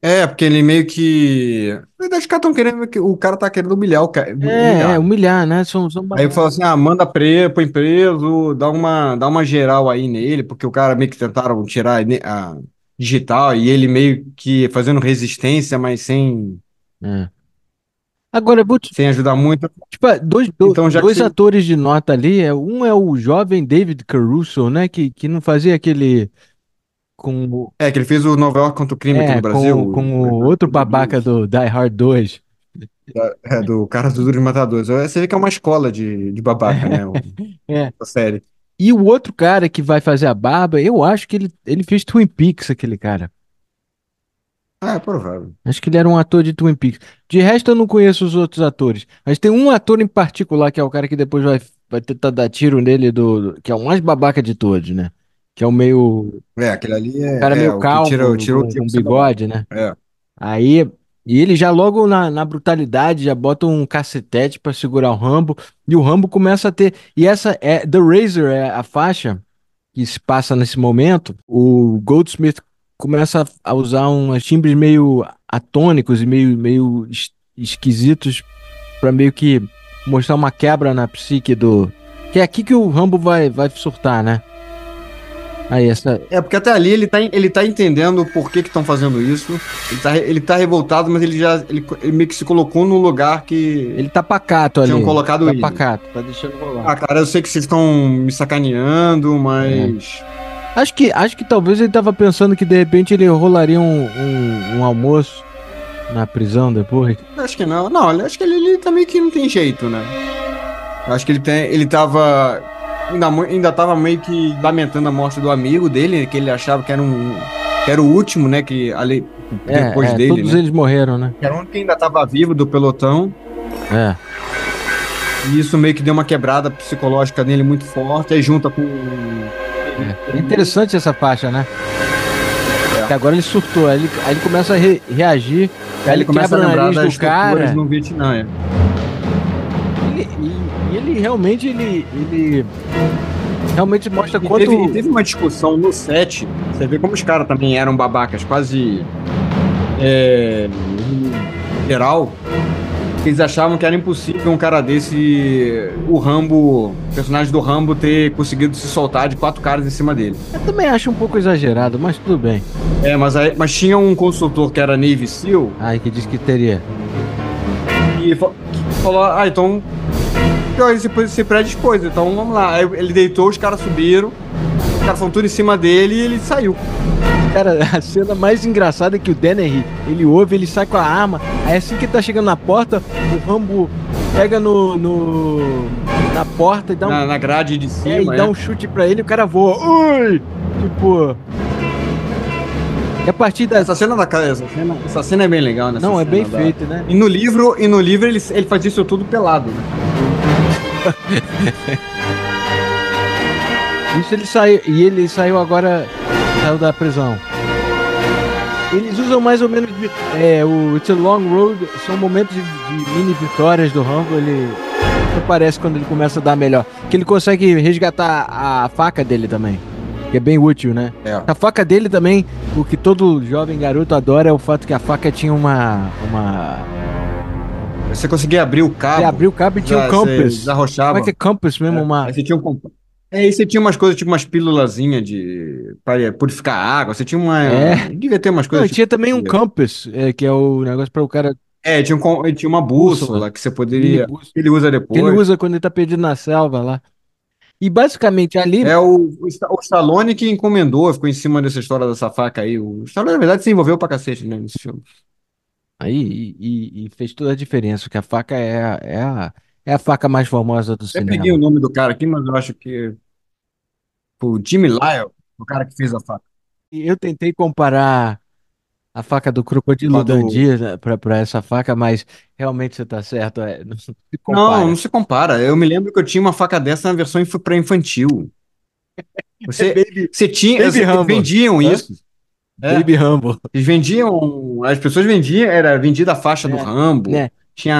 É, porque ele meio que. Na verdade, os caras estão querendo. que- O cara tá querendo humilhar o cara. É, é, Humilhar. humilhar, né? São, são Aí fala assim: ah, manda preso, põe preso, dá uma, dá uma geral aí nele, porque o cara meio que tentaram tirar a digital e ele meio que fazendo resistência, mas sem, É. Agora, vou te, sem ajudar muito. Tipo, é, dois, do- Então, que dois você. atores de nota ali, é, um é o jovem David Caruso, né, que, que não fazia aquele com o, É, que ele fez o Nova York contra o crime aqui é, no Brasil, com, o, com o outro babaca do Die Hard 2. da- é, do cara do Duro de Matadores. Você vê que é uma escola de, de babaca, né? o- É. A série. E o outro cara que vai fazer a barba, eu acho que ele, ele fez Twin Peaks, aquele cara. Ah, é provável. Acho que ele era um ator de Twin Peaks. De resto, eu não conheço os outros atores. Mas tem um ator em particular que é o cara que depois vai, vai tentar dar tiro nele, do, do- que é o mais babaca de todos, né? Que é o meio. É, aquele ali O cara é, é meio o que tira, tira o com, com bigode, né? É. Aí, e ele já logo na, na brutalidade já bota um cacetete pra segurar o Rambo e o Rambo começa a ter. E essa é The Razor é a faixa que se passa nesse momento. O Goldsmith começa a usar uns timbres meio atônicos e meio meio es- esquisitos pra meio que mostrar uma quebra na psique do. Que é aqui que o Rambo vai vai surtar, né? Aí essa É, porque até ali ele tá, ele tá entendendo por que que estão fazendo isso. Ele tá, ele tá revoltado, mas ele já ele, ele meio que se colocou no lugar que ele tá pacato ali. tinham colocado Tá ele. pacato, tá deixando rolar. Ah, cara, eu sei que vocês estão me sacaneando, mas. Acho que, acho que talvez ele tava pensando que de repente ele rolaria um, um, um almoço na prisão depois. Acho que não. Não, acho que ele, ele tá meio que não tem jeito, né? Acho que ele, tem, ele tava. Ainda, ainda tava meio que lamentando a morte do amigo dele, que ele achava que era um. Que era o último, né? Que ali, É, depois é, dele, todos né? eles morreram, né? Que era o único que ainda tava vivo do pelotão. É. E isso meio que deu uma quebrada psicológica nele muito forte. Aí junta com. É, É interessante essa faixa, né? É. Que agora ele surtou, aí ele, aí ele começa a re- reagir, Aí ele começa a lembrar das do cara. no Vietnã. é. Ele- e, e ele realmente, ele, ele realmente mostra quanto... teve, e teve uma discussão no set. Você vê como os caras também eram babacas, quase. É, geral. Eles achavam que era impossível um cara desse, o Rambo, o personagem do Rambo, ter conseguido se soltar de quatro caras em cima dele. Eu também acho um pouco exagerado, mas tudo bem. É, mas, aí, mas tinha um consultor que era Navy SEAL Ai, que disse que teria. e falou: Ah, então. ó, Esse, esse prédio expôs, então vamos lá. Aí ele deitou, os caras subiram, os caras foram tudo em cima dele e ele saiu. Cara, a cena mais engraçada é que o Dennery, ele ouve, ele sai com a arma, aí assim que ele tá chegando na porta, o Rambo pega no, no na porta e dá um, Na, na grade de é, cima. e dá é. um chute pra ele e o cara voa. Ui! Tipo... E a partir da... Essa cena da casa, essa cena, essa cena é bem legal, né? Não, é bem da- feito, né? E no livro, e no livro ele, ele faz isso tudo pelado, né? Isso ele saiu, e ele saiu agora, saiu da prisão. Eles usam mais ou menos. É, o It's a Long Road são momentos de, de mini vitórias do Rambo. Ele aparece quando ele começa a dar melhor. Que ele consegue resgatar a faca dele também. Que é bem útil, né? É. A faca dele também, o que todo jovem garoto adora é o fato que a faca tinha uma. uma... Você conseguia abrir o cabo. Você abriu o cabo e tinha um compass. Você desarrochava. Como é que é compass mesmo? Uma... Aí você tinha um compa- É, aí você tinha umas coisas, tipo umas pílulazinhas de para purificar água. Você tinha uma. É. Devia ter umas Não, coisas. e tinha tipo- também um compass, é, que é o negócio para o cara. É, tinha, um, tinha uma bússola, Bússola. que você poderia. Que ele usa depois. ele usa quando ele tá perdido na selva lá. E basicamente ali. É o, o Sta- o Stallone que encomendou, ficou em cima dessa história dessa faca aí. O Stallone, na verdade, se envolveu pra cacete, né, nesse filme. Aí e, e- fez toda a diferença, porque a faca é, a- é, a, é a faca mais famosa do Eu cinema. peguei o nome do cara aqui, mas eu acho que. O Jimmy Lyle, o cara que fez a faca. Eu tentei comparar a faca do crocodilo do- Dundee né, pra, pra essa faca, mas realmente você tá certo, é, não se Não, compara. não se compara. Eu me lembro que eu tinha uma faca dessa na versão inf- pra infantil. Você, É Baby, você tinha, Baby você- vendiam Hã? isso. É, Baby Rambo. eles vendiam, as pessoas vendiam, era vendida a faixa do É, Rambo, né? tinha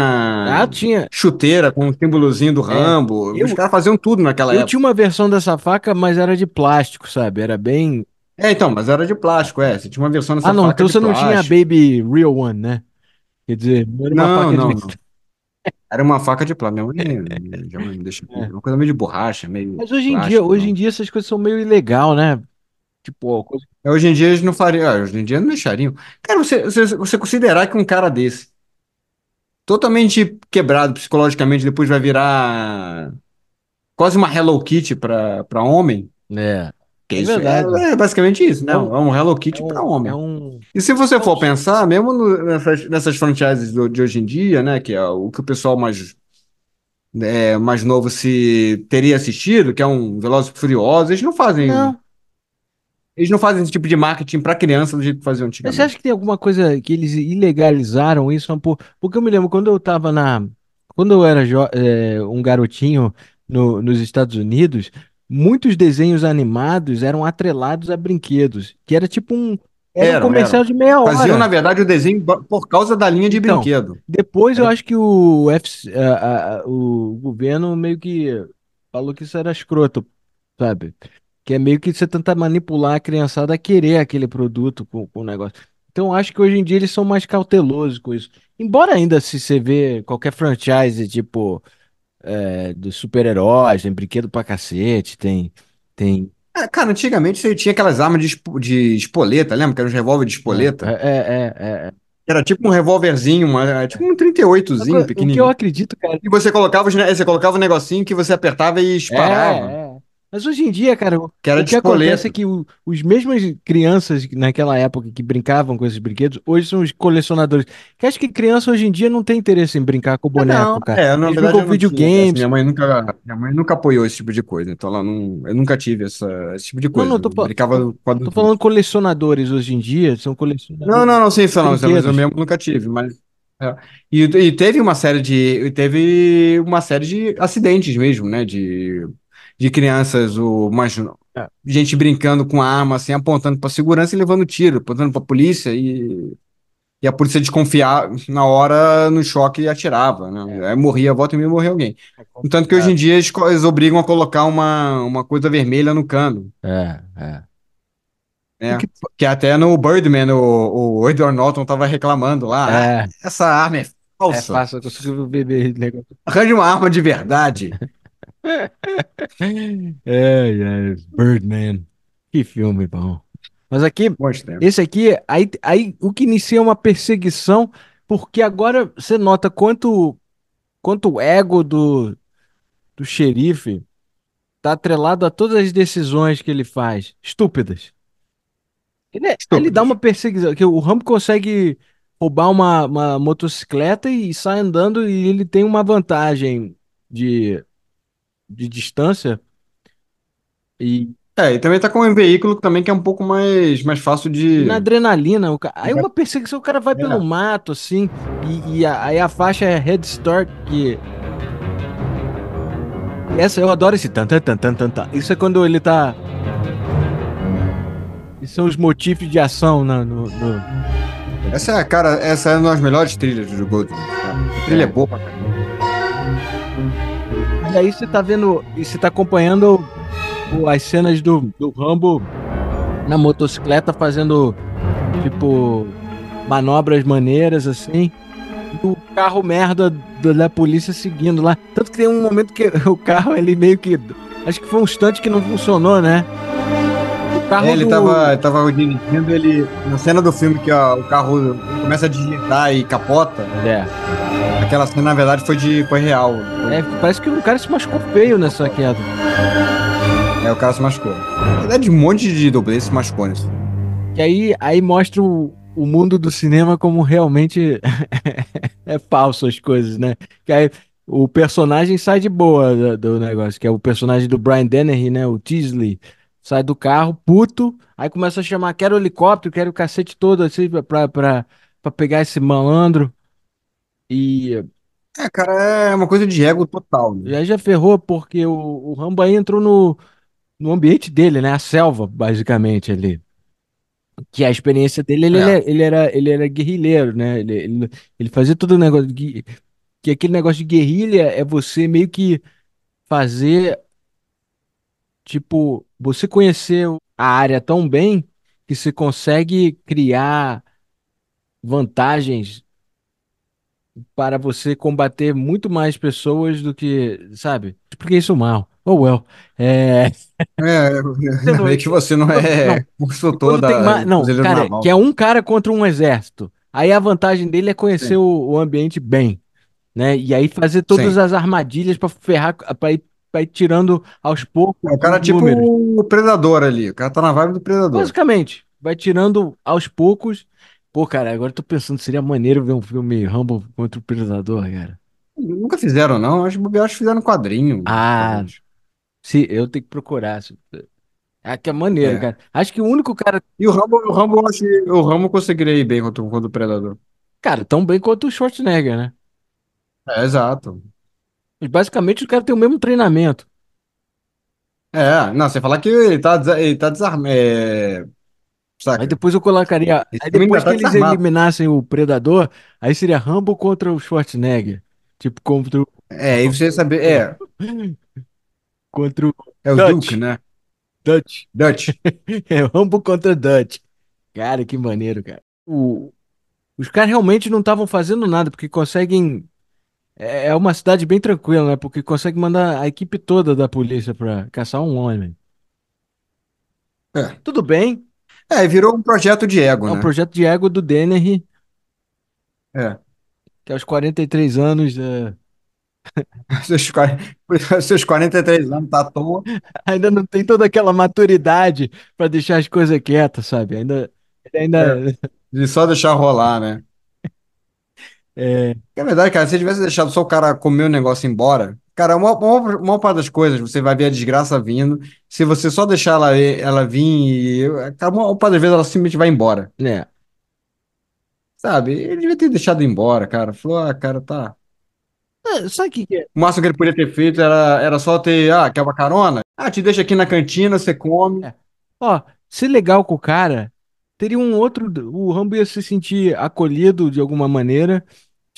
Ah, tinha. chuteira com o símbolozinho do É, Rambo. eu- Os caras faziam tudo naquela Eu época. tinha uma versão dessa faca, mas era de plástico, sabe? Era bem. É, então, mas era de plástico, é. Você tinha uma versão dessa Ah, não, então você não tinha a. Baby Real One, né? Quer dizer, não era uma Não, faca não, de. não. Era uma faca de plástico. Minha mãe, mãe me deixa É. uma coisa meio de borracha, meio Mas hoje em dia, plástico, hoje em dia essas coisas são meio ilegal, né? Tipo, coisa... É, Hoje em dia eles não fariam, ah, hoje em dia não deixariam. Cara, você, você, você considerar que um cara desse, totalmente quebrado psicologicamente, depois vai virar quase uma Hello Kitty para para homem, É, que é isso verdade. é, é basicamente isso, né? É É um- um Hello É Kitty para um, homem. é um. E se você for pensar, mesmo no- nessas, nessas franchises do- de hoje em dia, né, que é o que o pessoal mais, é, mais novo se teria assistido, que é um Velozes e Furiosos, eles não fazem, Não. eles não fazem esse tipo de marketing para criança do jeito que faziam Mas você antigamente. acha que tem alguma coisa que eles ilegalizaram isso? Porque eu me lembro quando eu tava na. Quando eu era é, um garotinho no- nos Estados Unidos, muitos desenhos animados eram atrelados a brinquedos, que era tipo um. Era um Eram, comercial eram. de meia Faziam, na hora. verdade, o desenho por causa da linha de Então, brinquedo. Depois eu Era- acho que o, FC, a- a- o governo meio que falou que isso era escroto, sabe? Que é meio que você tentar manipular a criançada a querer aquele produto com, com o negócio. Então eu acho que hoje em dia eles são mais cautelosos com isso. Embora ainda se você vê qualquer franchise, tipo, é, dos super-heróis, tem brinquedo pra cacete, tem, tem, É, cara, antigamente você tinha aquelas armas de, espo- de espoleta, lembra? Que era um revólver de é, espoleta. é, é, é, é. Era tipo um revólverzinho, uma, tipo um 38zinho Agora, O que eu pequenininho. acredito, cara, E você colocava, você colocava um negocinho que você apertava e disparava. Mas hoje em dia, cara, o Que era o de que acontece é que o- os mesmas crianças naquela época que brincavam com esses brinquedos, hoje são os colecionadores. Que acho que criança hoje em dia não tem interesse em brincar com boneco, Não, cara. é, na Eles verdade brincam eu não tinha essa. videogames. Minha mãe nunca, minha mãe nunca apoiou esse tipo de coisa. Então ela não, eu nunca tive essa, esse tipo de Não, coisa. não, tô, Eu fa- brincava tô, com tô falando colecionadores hoje em dia, são Não, colecionadores não, não, sim, de isso não, mas eu brinquedos. mesmo nunca tive, mas é. E, e teve uma série de e teve uma série de acidentes mesmo, né, de, de crianças, o mais É, gente brincando com a arma assim, apontando para segurança e levando tiro, apontando para polícia e, e a polícia desconfiar na hora no choque e atirava, né? é, Aí morria, volta e meia morria alguém. é No tanto que hoje em dia eles, eles obrigam a colocar uma, uma coisa vermelha no cano, É, é. Né? que- Que até no Birdman o, o Edward Norton tava reclamando lá, ah, É, essa arma é é falsa. fácil, eu consigo beber negócio. Arranje uma arma de verdade. É, é, Birdman. Que filme bom. Mas aqui, esse aqui, aí, aí o que inicia é uma perseguição, porque agora você nota quanto, quanto o ego do, do xerife tá atrelado a todas as decisões que ele faz, estúpidas. Ele, é- ele dá uma perseguição, que o Rambo consegue roubar uma, uma motocicleta e sai andando e ele tem uma vantagem de, de distância e É, e também tá com um veículo também que é um pouco mais, mais fácil na de. adrenalina, o ca- aí uma perseguição, o cara vai pelo É. mato, assim, e, e a- aí a faixa é Head Start, que. Essa eu adoro esse tan tan tan tan tan tan. Isso é quando ele tá. são os motivos de ação na- no, no- Essa é, cara, essa é uma das melhores trilhas do cara. A trilha é boa pra caramba. E aí você tá vendo, e você tá acompanhando as cenas do, do Rambo na motocicleta fazendo, tipo, manobras maneiras, assim. O carro merda da polícia seguindo lá. Tanto que tem um momento que o carro, ele meio que... Acho que foi um instante que não funcionou, né? O carro É, ele do- tava, tava dirigindo, ele. Na cena do filme que ó, o carro começa a digitar e capota. É, Aquela cena, na verdade, foi de. foi real. é, parece que o cara se machucou feio nessa queda. É, o cara se machucou. Na verdade, um monte de dublês se machucou nisso. Que aí, aí mostra o, o mundo do cinema como realmente é falso as coisas, né? Que aí o personagem sai de boa do, do negócio, que é o personagem do Brian Dennehy, né? O Teasley, sai do carro, puto, aí começa a chamar, quero helicóptero, quero o cacete todo, assim, pra, pra, pra pegar esse malandro. E, É, cara, é uma coisa de ego total. e Né? aí já ferrou, porque o, o Rambo aí entrou no, no ambiente dele, né? A selva, basicamente, ali. Que a experiência dele, ele, É. ele, ele era, ele era guerrilheiro, né? Ele, ele, ele fazia todo o negócio. de gui- Que aquele negócio de guerrilha é você meio que fazer, tipo, você conhecer a área tão bem que você consegue criar vantagens para você combater muito mais pessoas do que, sabe? Por que isso mal? Oh, well. É. É, não- é que você não é consultor da ma- Não, Fuzileiro cara, Naval. que é um cara contra um exército. Aí a vantagem dele é conhecer o, o ambiente bem, né? E aí fazer todas Sim. as armadilhas pra ferrar, pra ir, pra ir tirando aos poucos É o cara tipo números. o Predador ali. O cara tá na vibe do Predador. Basicamente, vai tirando aos poucos. Pô, cara, agora eu tô pensando, seria maneiro ver um filme Rambo contra o Predador, cara. Nunca fizeram, não. Acho que acho que fizeram quadrinho. Ah, talvez. Se, eu tenho que procurar. se- É que é maneiro, É. cara. Acho que o único cara, E o Rambo, o Rambo, eu acho que o Rambo conseguiria ir bem contra, o- contra o Predador. cara, tão bem quanto o Schwarzenegger, né? É, exato. Mas basicamente os caras têm o mesmo treinamento. É, não, você falar que ele tá, desa- ele tá desarmado. Saca? Aí depois eu colocaria. Aí depois ainda que tá eles eliminassem o Predador, aí seria Rambo contra o Schwarzenegger. Tipo, contra o. É, aí você ia saber. É, Contra o é o Dutch. Duke, né? Dutch. Dutch. É Rambo contra Dutch. Cara, que maneiro, cara. O- Os caras realmente não estavam fazendo nada, porque conseguem. É é uma cidade bem tranquila, né? Porque consegue mandar a equipe toda da polícia pra caçar um homem. É. Tudo bem. É, virou um projeto de ego, É um né? projeto de ego do Dennehy, É. que aos 43 anos. é, Seus, quar- seus 43 anos tá à toa. ainda não tem toda aquela maturidade pra deixar as coisas quietas, sabe? Ainda, ele ainda De só deixar rolar, né? é, É verdade, cara, se você tivesse deixado só o cara comer o negócio e ir embora, cara, uma, uma, uma parte das coisas, você vai ver a desgraça vindo. Se você só deixar ela, ela vir e. Cara, uma parte das vezes ela simplesmente vai embora. né? Sabe? Ele devia ter deixado embora, cara. Falou, ah, cara, tá. É, sabe o que que é? O máximo que ele podia ter feito era, era só ter, ah, quer uma carona? Ah, te deixa aqui na cantina, você come. É. Ó, ser legal com o cara, teria um outro. O Rambo ia se sentir acolhido de alguma maneira.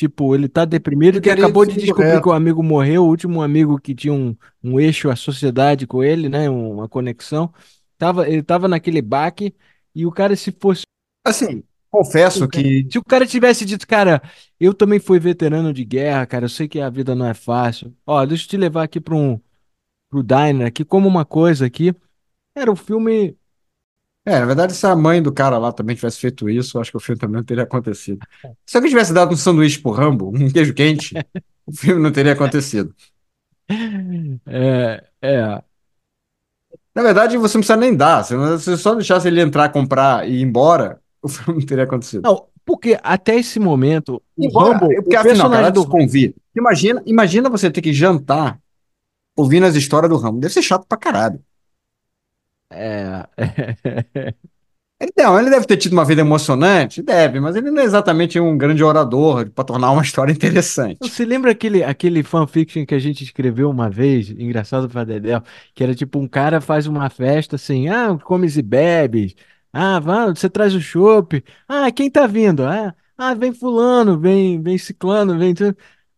Tipo, ele tá deprimido teria acabou de descobrir reto. que o amigo morreu, o último amigo que tinha um, um eixo, a sociedade com ele, né? Uma conexão. Tava, ele tava naquele baque e o cara, se fosse. Assim, confesso que. Se o cara tivesse dito, cara, eu também fui veterano de guerra, cara, eu sei que a vida não é fácil. Ó, deixa eu te levar aqui para um pro diner aqui, como uma coisa aqui. Era um filme. É, na verdade, se a mãe do cara lá também tivesse feito isso, eu acho que o filme também não teria acontecido. Se alguém tivesse dado um sanduíche pro Rambo, um queijo quente, o filme não teria acontecido. É, é, Na verdade, você não precisa nem dar. Se você só deixasse ele entrar, comprar e ir embora, o filme não teria acontecido. Não, porque até esse momento, o Embora, Rambo, porque o afinal, cara, do do convite. Imagina, imagina você ter que jantar ouvindo as histórias do Rambo. Deve ser chato pra caralho. É, Ele, não, ele deve ter tido uma vida emocionante, deve, mas ele não é exatamente um grande orador para tornar uma história interessante. Você lembra aquele, aquele fanfiction que a gente escreveu uma vez, engraçado pra Dedéu, que era tipo um cara faz uma festa assim, ah, comes e bebes, Ah, vá, você traz o chopp. Ah, quem tá vindo? Ah, ah, vem fulano, vem, vem ciclano, vem.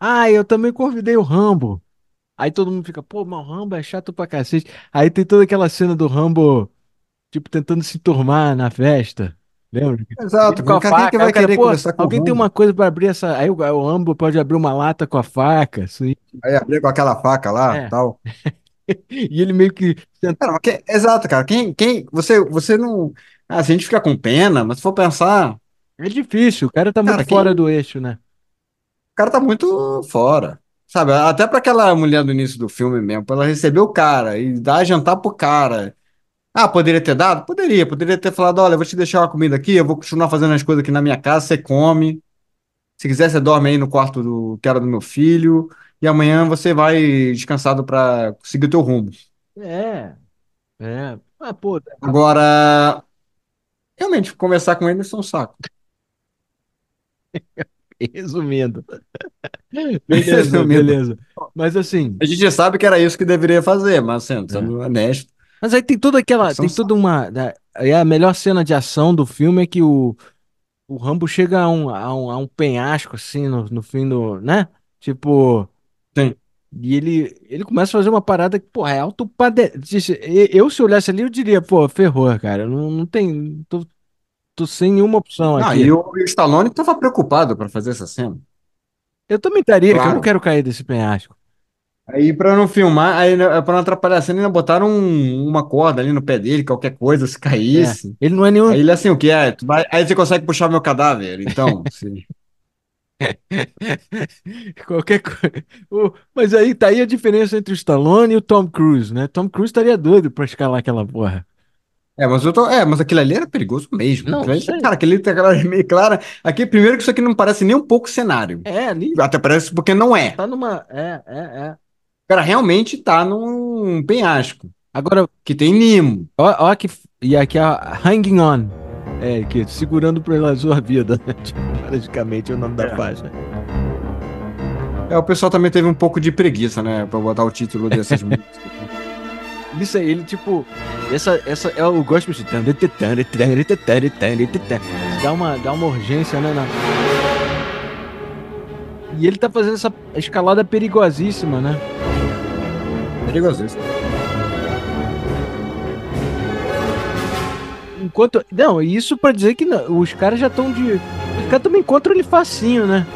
Ah, eu também convidei o Rambo. Aí todo mundo fica, pô, mas o Rambo é chato pra cacete. Aí tem toda aquela cena do Rambo, tipo, tentando se turmar na festa. Lembra? Ele Exato, com a cara, quem que faca. Aí o cara, querer pô, conversar com o alguém tem Rambo? uma coisa pra abrir essa. Aí o, o Rambo pode abrir uma lata com a faca, assim. Aí abrir com aquela faca lá, É. tal. E ele meio que. tenta- Cara, mas que- exato, cara. Quem, quem, você, você não. Ah, se a gente fica com pena, mas se for pensar, É difícil, o cara tá muito cara, fora quem, do eixo, né? o cara tá muito fora. Sabe? Até pra aquela mulher do início do filme mesmo, pra ela receber o cara e dar jantar pro cara. Ah, poderia ter dado? Poderia. Poderia ter falado: olha, eu vou te deixar uma comida aqui, eu vou continuar fazendo as coisas aqui na minha casa, você come. Se quiser, você dorme aí no quarto do, que era do meu filho. E amanhã você vai descansado pra seguir o teu rumo. É, é. Ah, pô, Agora, realmente, conversar com eles é um saco. resumindo. Beleza, Resumindo. beleza. Mas assim, A gente já sabe que era isso que deveria fazer, mas sendo, É. honesto, mas aí tem toda aquela, tem toda uma, da- aí a melhor cena de ação do filme é que o, o Rambo chega a um, a um, a um penhasco assim no, no fim do, né? Tipo, sim. e ele ele começa a fazer uma parada que, pô, é alto padre... Eu se olhasse ali eu diria, pô, ferrou, cara. Não, não tem, tô, sem nenhuma opção Não, aqui. e o, e o Stallone estava preocupado para fazer essa cena. Eu também estaria, que eu não Claro. quero cair desse penhasco. Aí, para não filmar, aí para não atrapalhar a cena, ainda botaram um- uma corda ali no pé dele, qualquer coisa, se É, caísse. ele não é nenhum Aí ele assim, o que é? Tu vai, aí você consegue puxar meu cadáver, então. se- Qualquer coisa. Mas aí tá aí a diferença entre o Stallone e o Tom Cruise, né? Tom Cruise estaria doido pra escalar aquela porra. É, mas eu tô, é, mas aquilo ali era perigoso mesmo. Não, Aquilo ali, sei. cara, aquele tá aquela meio clara. Aqui, primeiro que isso aqui não parece nem um pouco cenário. É, ali Até parece porque não é. tá numa. É, é, é. O cara realmente tá num penhasco, Agora, que tem Nimo. ó, ó que. E aqui a Hanging On. É, que segurando pela sua vida, né? Tipo, praticamente é o nome da É. faixa. É, o pessoal também teve um pouco de preguiça, né? Pra botar o título dessas músicas. Isso aí, ele tipo. Essa, essa é o gospel de. Dá uma, dá uma urgência, né? na- E ele tá fazendo essa escalada perigosíssima, né? Perigoso isso. Enquanto. Não, isso pra dizer que não, os caras já estão de. Os caras também encontram ele facinho, né?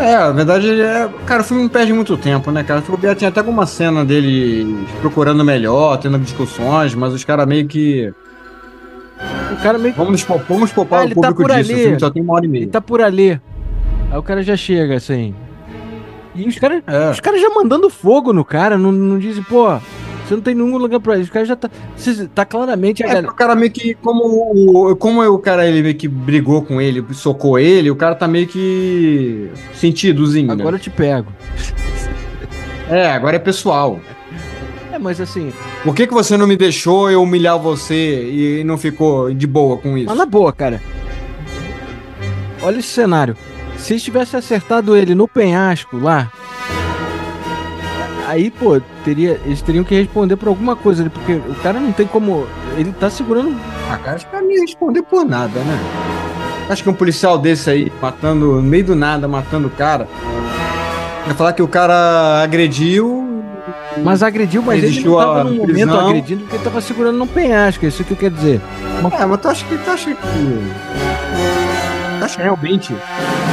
É, na verdade, é... cara, o filme não perde muito tempo, né, cara? Bobear, tinha até alguma cena dele procurando melhor, tendo discussões, mas os caras meio que. O cara meio que. Vamos, vamos poupar Ah, o tá público por disso. ali. O filme só tem uma hora e meia. Ele tá por ali. Aí o cara já chega, assim. E os caras. É. Os caras já mandando fogo no cara, não, não dizem, pô, você não tem nenhum lugar pra ir. Os caras já tá. Tá claramente É, galera. o cara meio que, como o, como o cara ele meio que brigou com ele, socou ele, o cara tá meio que sentidozinho, né? Agora eu te pego. É, agora é pessoal. É, mas assim, Por que que você não me deixou eu humilhar você e não ficou de boa com isso? mas na boa, cara. Olha esse cenário. Se eles tivessem acertado ele no penhasco lá. Aí, pô, teria, eles teriam que responder por alguma coisa ali, porque o cara não tem como. Ele tá segurando. Ah, cara, acho que ia responder por nada, né? Acho que um policial desse aí, matando, no meio do nada, matando o cara, vai falar que o cara agrediu. Mas agrediu, mas ele não tava a num momento prisão. agredindo porque ele tava segurando num penhasco. é Isso que eu quero dizer. É, mas tu acha que. Tu acha que. Tu acha realmente.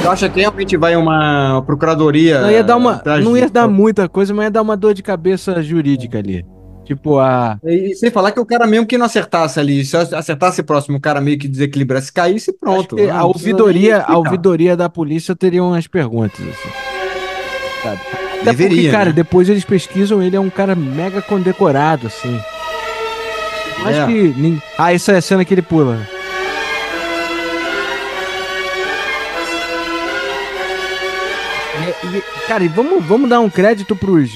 Tu acha que realmente vai uma procuradoria. Não ia dar uma. Não ia dar muita coisa, mas ia dar uma dor de cabeça jurídica ali. Tipo, a. E sem falar que o cara mesmo que não acertasse ali, se acertasse próximo, o cara meio que desequilibrasse, caísse, pronto. A ouvidoria, a ouvidoria da polícia teria umas perguntas, assim. Sabe? Até Deveria, porque, cara, né? depois eles pesquisam, ele é um cara mega condecorado, assim. Acho É. que. Ah, essa é a cena que ele pula. E- cara, e vamos, vamos dar um crédito pros,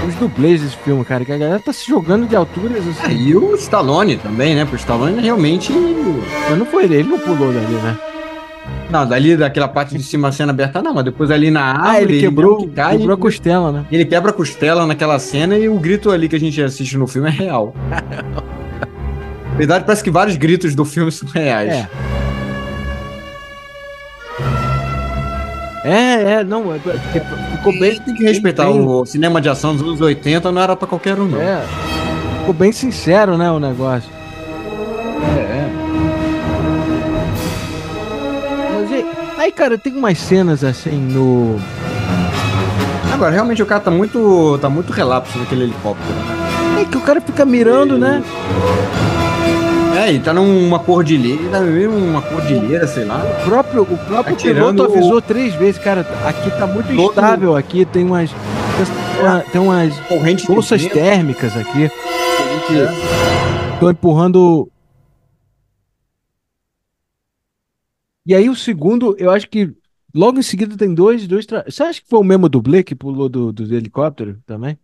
pros dublês desse filme, cara, que a galera tá se jogando de alturas, É, assim. E o Stallone também, né? Porque o Stallone realmente. Mas não foi ele, ele não pulou dali, né? Não, dali daquela parte de cima a cena aberta, não, mas depois ali na árvore. Ah, ele quebrou, mesmo que cai, quebrou a costela, né? Ele quebra a costela naquela cena e o grito ali que a gente assiste no filme é real. Na verdade, parece que vários gritos do filme são reais. É. É, é, não, é, é, ficou bem. Tem que respeitar bem- o cinema de ação dos anos 80, não era pra qualquer um, não. É, ficou bem sincero, né, o negócio. É, Mas e- aí, cara, tem umas cenas assim no. Agora, realmente o cara tá muito, tá muito relapso naquele helicóptero. É que o cara fica mirando, né? É, e tá numa cordilheira, tá uma cordilheira, sei lá. O próprio, o próprio Atirando piloto o- avisou três vezes, cara, aqui tá muito Todo- instável aqui, tem umas. Tem, uma- tem umas Corrente bolsas térmicas aqui. é. Tô empurrando. E aí o segundo, eu acho que logo em seguida tem dois, dois. Tra... Você acha que foi o mesmo dublê que pulou do, do helicóptero também?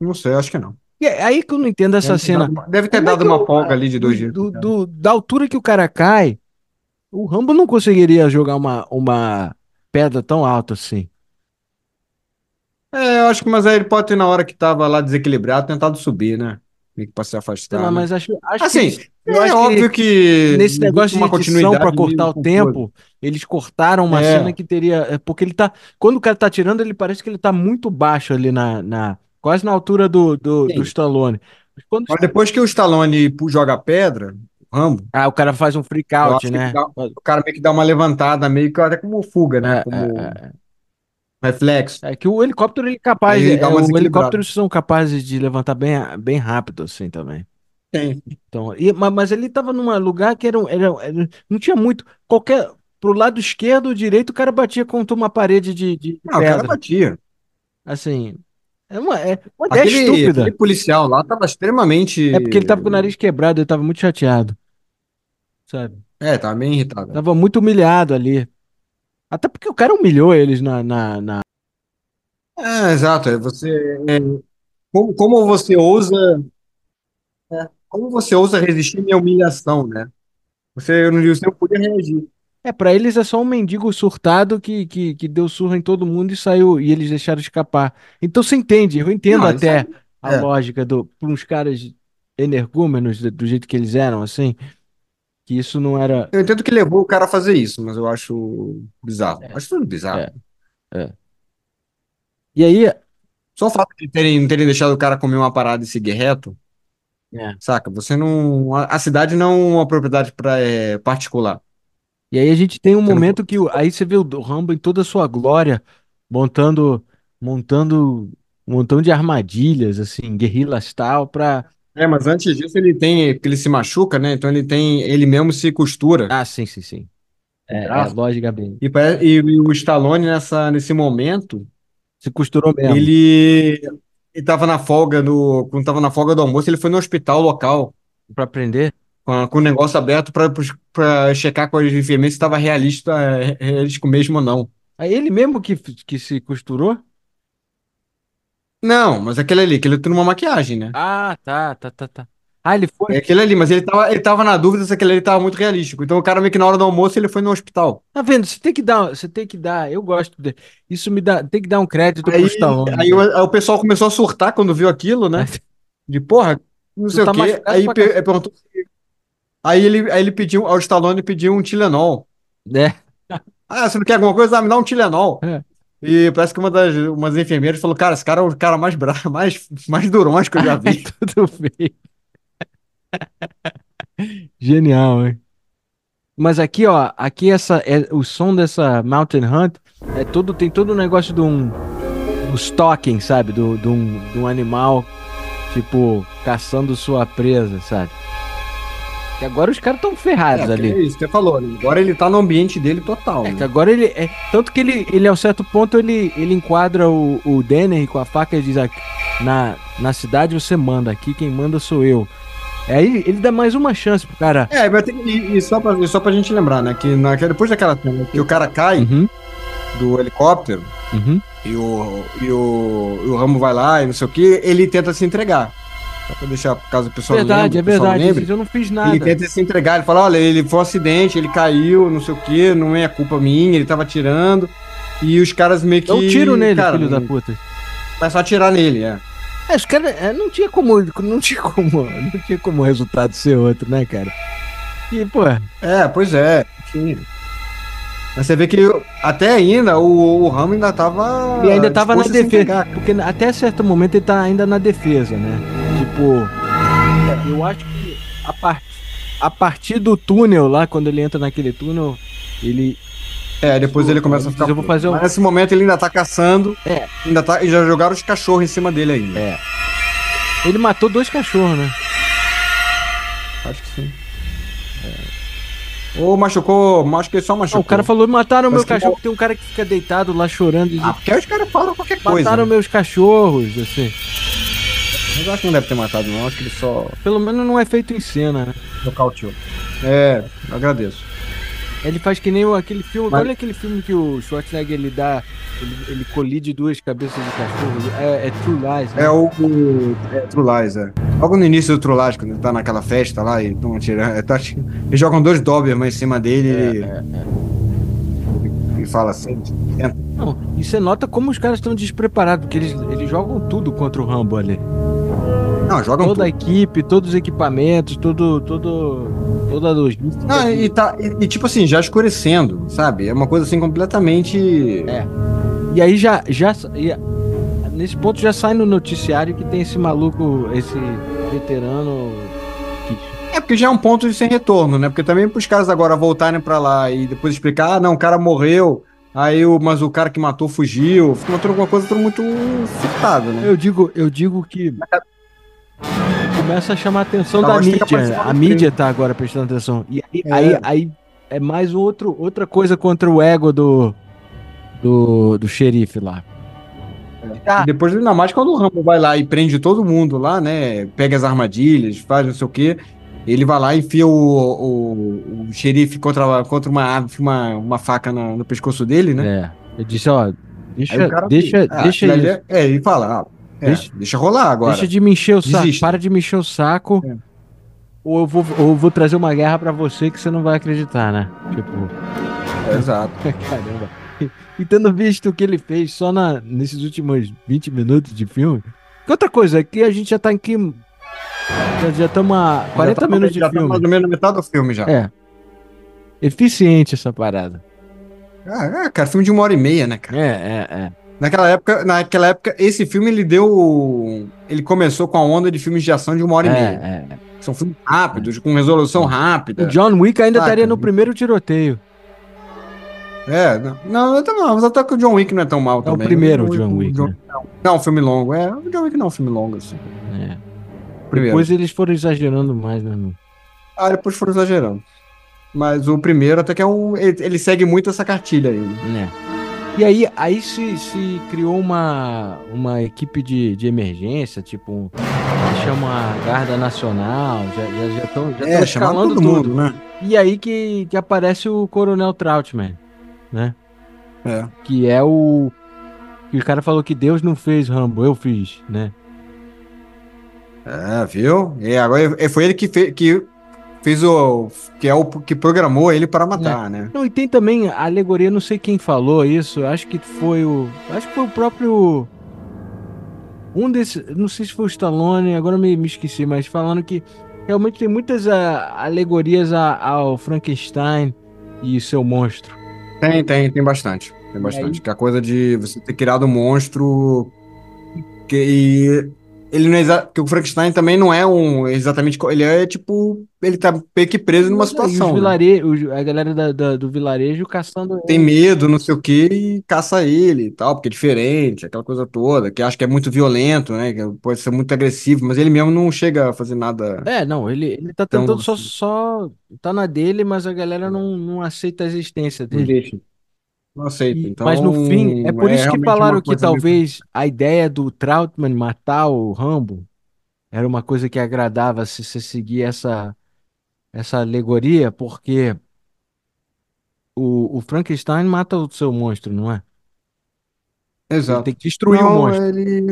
Não sei, acho que não. E é aí que eu não entendo essa Deve cena. dado Deve ter Como é dado que uma folga ali de dois dias. do, do- da altura que o cara cai, o Rambo não conseguiria jogar uma, uma pedra tão alta assim. É, eu acho que, mas aí ele pode ter, na hora que tava lá desequilibrado, tentado subir, né? Meio que pra se afastar. lá, né? mas acho, acho Assim, que eles- é acho que óbvio que. nesse negócio de uma edição continuidade pra cortar o tempo, eles cortaram uma É. cena que teria. é, Porque ele tá. Quando o cara tá tirando, ele parece que ele tá muito baixo ali na. na quase na altura do, do, do Stallone. Quando, Mas depois que o Stallone joga a pedra, o Rambo, ah, o cara faz um freak out, né? ele dá- o cara meio que dá uma levantada, meio que até como fuga, né? É, Como é, reflexo. é. É que o helicóptero ele é capaz, Aí é, dá uma os desequilibrada. helicópteros são capazes de levantar bem, bem rápido assim também. Tem. Então, e- ma- mas, ele tava num lugar que era, era, era- não tinha muito. Qualquer pro lado esquerdo ou direito, o cara batia contra uma parede de, de Não, o cara pedra. batia. Assim, é uma, é uma ideia Aquele, estúpida. aquele policial lá tava extremamente. É porque ele tava com o nariz quebrado, ele tava muito chateado. Sabe? É, tava bem irritado. Tava muito humilhado ali. Até porque o cara humilhou eles na, na, na- É, exato. É você. é, como, como você ousa. é, como você ousa resistir à minha humilhação, né? Você não, você não podia reagir. É, pra eles é só um mendigo surtado que, que, que deu surra em todo mundo e saiu, e eles deixaram escapar. Então você entende, eu entendo Não, até a é. lógica do, para uns caras energúmenos, do, do jeito que eles eram, assim, que isso não era. Eu entendo que levou o cara a fazer isso, mas eu acho bizarro. Acho tudo bizarro. É. E aí, Só o fato de terem, terem deixado o cara comer uma parada e seguir reto, É. saca? Você não. A, a cidade não é uma propriedade pra, é, particular. E aí a gente tem um Você não momento que aí você vê o Rambo em toda a sua glória, montando montando um montão de armadilhas assim, guerrillas tal para É, mas antes disso ele tem. Porque ele se machuca, né? Então ele tem. Ele mesmo se costura. Ah, sim, sim, sim. É, é Braço. logicamente. E, pare- e- e o Stallone, nessa, nesse momento, Se costurou mesmo. ele. Ele tava na folga do. Quando tava na folga do almoço, ele foi no hospital local. Pra aprender. Com, o negócio aberto para checar com as enfermeiras se estava realista, é, realístico mesmo ou não. Aí ele mesmo que, que se costurou? Não, mas aquele ali, aquele tem uma maquiagem, né? Ah, tá, tá, tá, tá. Ah, ele foi. É aquele ali, mas ele tava, ele tava na dúvida se aquele ali tava muito realístico. Então o cara meio que na hora do almoço ele foi no hospital. Tá vendo? Você tem que dar, você tem que dar. Eu gosto de, isso me dá, tem que dar um crédito Aí, pro Stallone. aí, o, aí o pessoal começou a surtar quando viu aquilo, né? De porra, não Tu sei tá o quê. Aí per- perguntou. Aí ele, aí ele pediu, ao Stallone pediu um Tilenol. né? Ah, você não quer alguma coisa? Ah, me dá um Tilenol. É. E parece que uma das umas enfermeiras falou: Cara, esse cara é o cara mais bravo, mais, mais durões que eu já vi. Tudo bem. Genial, hein? Mas aqui, ó, aqui essa é o som dessa Mountain Hunt é todo tem todo o negócio de um, um stalking, sabe? Do, de, um, de um animal tipo caçando sua presa, sabe? Que agora os caras estão ferrados É, ali. é isso que você falou, né? Agora ele tá no ambiente dele total. É que né? agora ele é tanto que ele ele a um certo ponto ele ele enquadra o, o Denner com a faca e diz aqui, na na cidade você manda aqui quem manda sou eu. Aí ele dá mais uma chance pro cara. É, mas tem, e, e só, pra, e só pra gente lembrar, né? Que na, que depois daquela cena que o cara cai Uhum, do helicóptero uhum. e o, e o, e o Ramo vai lá e não sei o que, ele tenta se entregar. Só pra deixar, caso o pessoal Verdade, lembre, é verdade. lembre. gente, Eu não fiz nada. Ele tenta se entregar, ele fala, olha, ele foi um acidente, ele caiu, não sei o que, não é culpa minha, ele tava atirando. E os caras meio que. Um tiro nele, cara, filho da puta. Começam a atirar nele, é. É, os caras. é, não tinha como. Não tinha como. Não tinha como o resultado ser outro, né, cara? E, pô. É, pois é. Sim. Mas você vê que até ainda o, o Ramo ainda tava. Ele ainda tava na defesa. Porque até certo momento ele tá ainda na defesa, né? Tipo. Eu acho que a, par... a partir do túnel lá, quando ele entra naquele túnel, ele. É, depois ele começa a ficar. Eu vou fazer um- Mas nesse momento ele ainda tá caçando. É. Ainda tá, e já jogaram os cachorros em cima dele ainda. É. Ele matou dois cachorros, né? Acho que sim. Ou machucou. Acho que só machucou. Não, o cara falou: mataram meu que cachorro. bom. Tem um cara que fica deitado lá chorando e Ah, porque os caras falam qualquer coisa. mataram né? meus cachorros, assim. Mas eu acho que não deve ter matado, não. Acho que ele só Pelo menos não é feito em cena, né? nocauteou. É, eu agradeço. Ele faz que nem aquele filme. Mas- Olha aquele filme que o Schwarzenegger ele dá. Ele, ele colide duas cabeças de cachorro. É, é True Lies, né? É o. é, True Lies, é. Logo no início do True Lies, quando ele tá naquela festa lá e estão atirando. Tá, eles jogam dois Doberman em cima dele É, e, e fala assim. Não, e você nota como os caras estão despreparados, porque eles, eles jogam tudo contra o Rambo ali. Não, jogam Toda a tudo. equipe, todos os equipamentos, todo, todo, toda a logística. Não, e, tá, e, e, tipo assim, já escurecendo, sabe? É uma coisa assim completamente. É. E aí já, já e a- nesse ponto já sai no noticiário que tem esse maluco, esse veterano É porque já é um ponto de sem retorno, né? Porque também pros caras agora voltarem pra lá e depois explicar, ah, não, o cara morreu, aí o, mas o cara que matou fugiu, fica uma, uma coisa tudo muito furtada, né? Eu digo, eu digo que começa a chamar a atenção da fica mídia. A um mídia tá agora prestando atenção. E aí, É. aí, aí é mais outro, outra coisa contra o ego do, do, do xerife lá. E depois, ainda mais quando o Rambo vai lá e prende todo mundo lá, né? Pega as armadilhas, faz não sei o quê. Ele vai lá e enfia o, o, o xerife contra, contra uma árvore, uma, uma faca na- no pescoço dele, né? É. Eu disse, ó, Aí deixa, o cara- deixa, Ah, deixa isso. É, é, ele fala, ah, é, Deixa- deixa, rolar agora. Deixa de me encher o saco. Desiste. Para de me encher o saco. É. Ou eu vou, ou eu vou trazer uma guerra pra você que você não vai acreditar, né? Tipo, É, exato. caramba. E tendo visto o que ele fez só na, nesses últimos 20 minutos de filme. Que outra coisa, é que a gente já tá aqui. Já- Já estamos a 40 Já tá- minutos de já tá filme. mais ou menos metade do filme já. É. Eficiente essa parada. Ah, é, cara, filme de uma hora e meia, né, cara? É, é, é. Naquela época, naquela época, esse filme ele deu. Ele começou com a onda de filmes de ação de uma hora e meia. É, é. São filmes rápidos, com resolução rápida. O John Wick ainda Saca? estaria no primeiro tiroteio. É, não, não, até não, mas até que o John Wick não é tão mal É o também. primeiro O- John o Wick, né? Não, não, um filme longo. É, o John Wick não é um filme longo, assim. É. Primeiro. Depois eles foram exagerando mais, né? no- Ah, depois foram exagerando. Mas o primeiro até que é um. Ele, ele segue muito essa cartilha aí. né? né? E aí, aí se, se criou uma, uma equipe de, de emergência, tipo, chama a Guarda Nacional, já estão já, já É, chamar escalando todo tudo. mundo, né? E aí que, que aparece o Coronel Troutman, né? É. Que é o. Que o cara falou que Deus não fez Rambo, eu fiz, né? É, viu? E agora foi ele que, fe, que fez o. Que é o que programou ele para matar, né? Não, e tem também a alegoria, não sei quem falou isso, acho que foi o. Acho que foi o próprio. Um desses. Não sei se foi o Stallone, agora me, me esqueci, mas falando que realmente tem muitas ah, alegorias a- ao Frankenstein e seu monstro. Tem, tem, tem bastante. Tem bastante. aí? Que é a coisa de você ter criado um monstro. Que, e ele não é que o Frankenstein também não é um exatamente. Ele é tipo. Ele tá meio que preso numa E os situação. né? vilare- os- a galera da- da- do vilarejo caçando. Tem medo, não sei o que, e caça ele e tal, porque é diferente, aquela coisa toda, que acha que é muito violento, né? Que pode ser muito agressivo, mas ele mesmo não chega a fazer nada. É, não, ele, ele tá tentando só, assim- só. Tá na dele, mas a galera não, não aceita a existência Não dele. deixa. Não aceita. E- Então, mas no fim, é por isso que falaram que talvez a ideia do Trautmann matar o Rambo era uma coisa que agradava se você seguir essa, essa alegoria, porque o, o Frankenstein mata o seu monstro, não é? Ele Exato. tem que destruir o Não, monstro. ele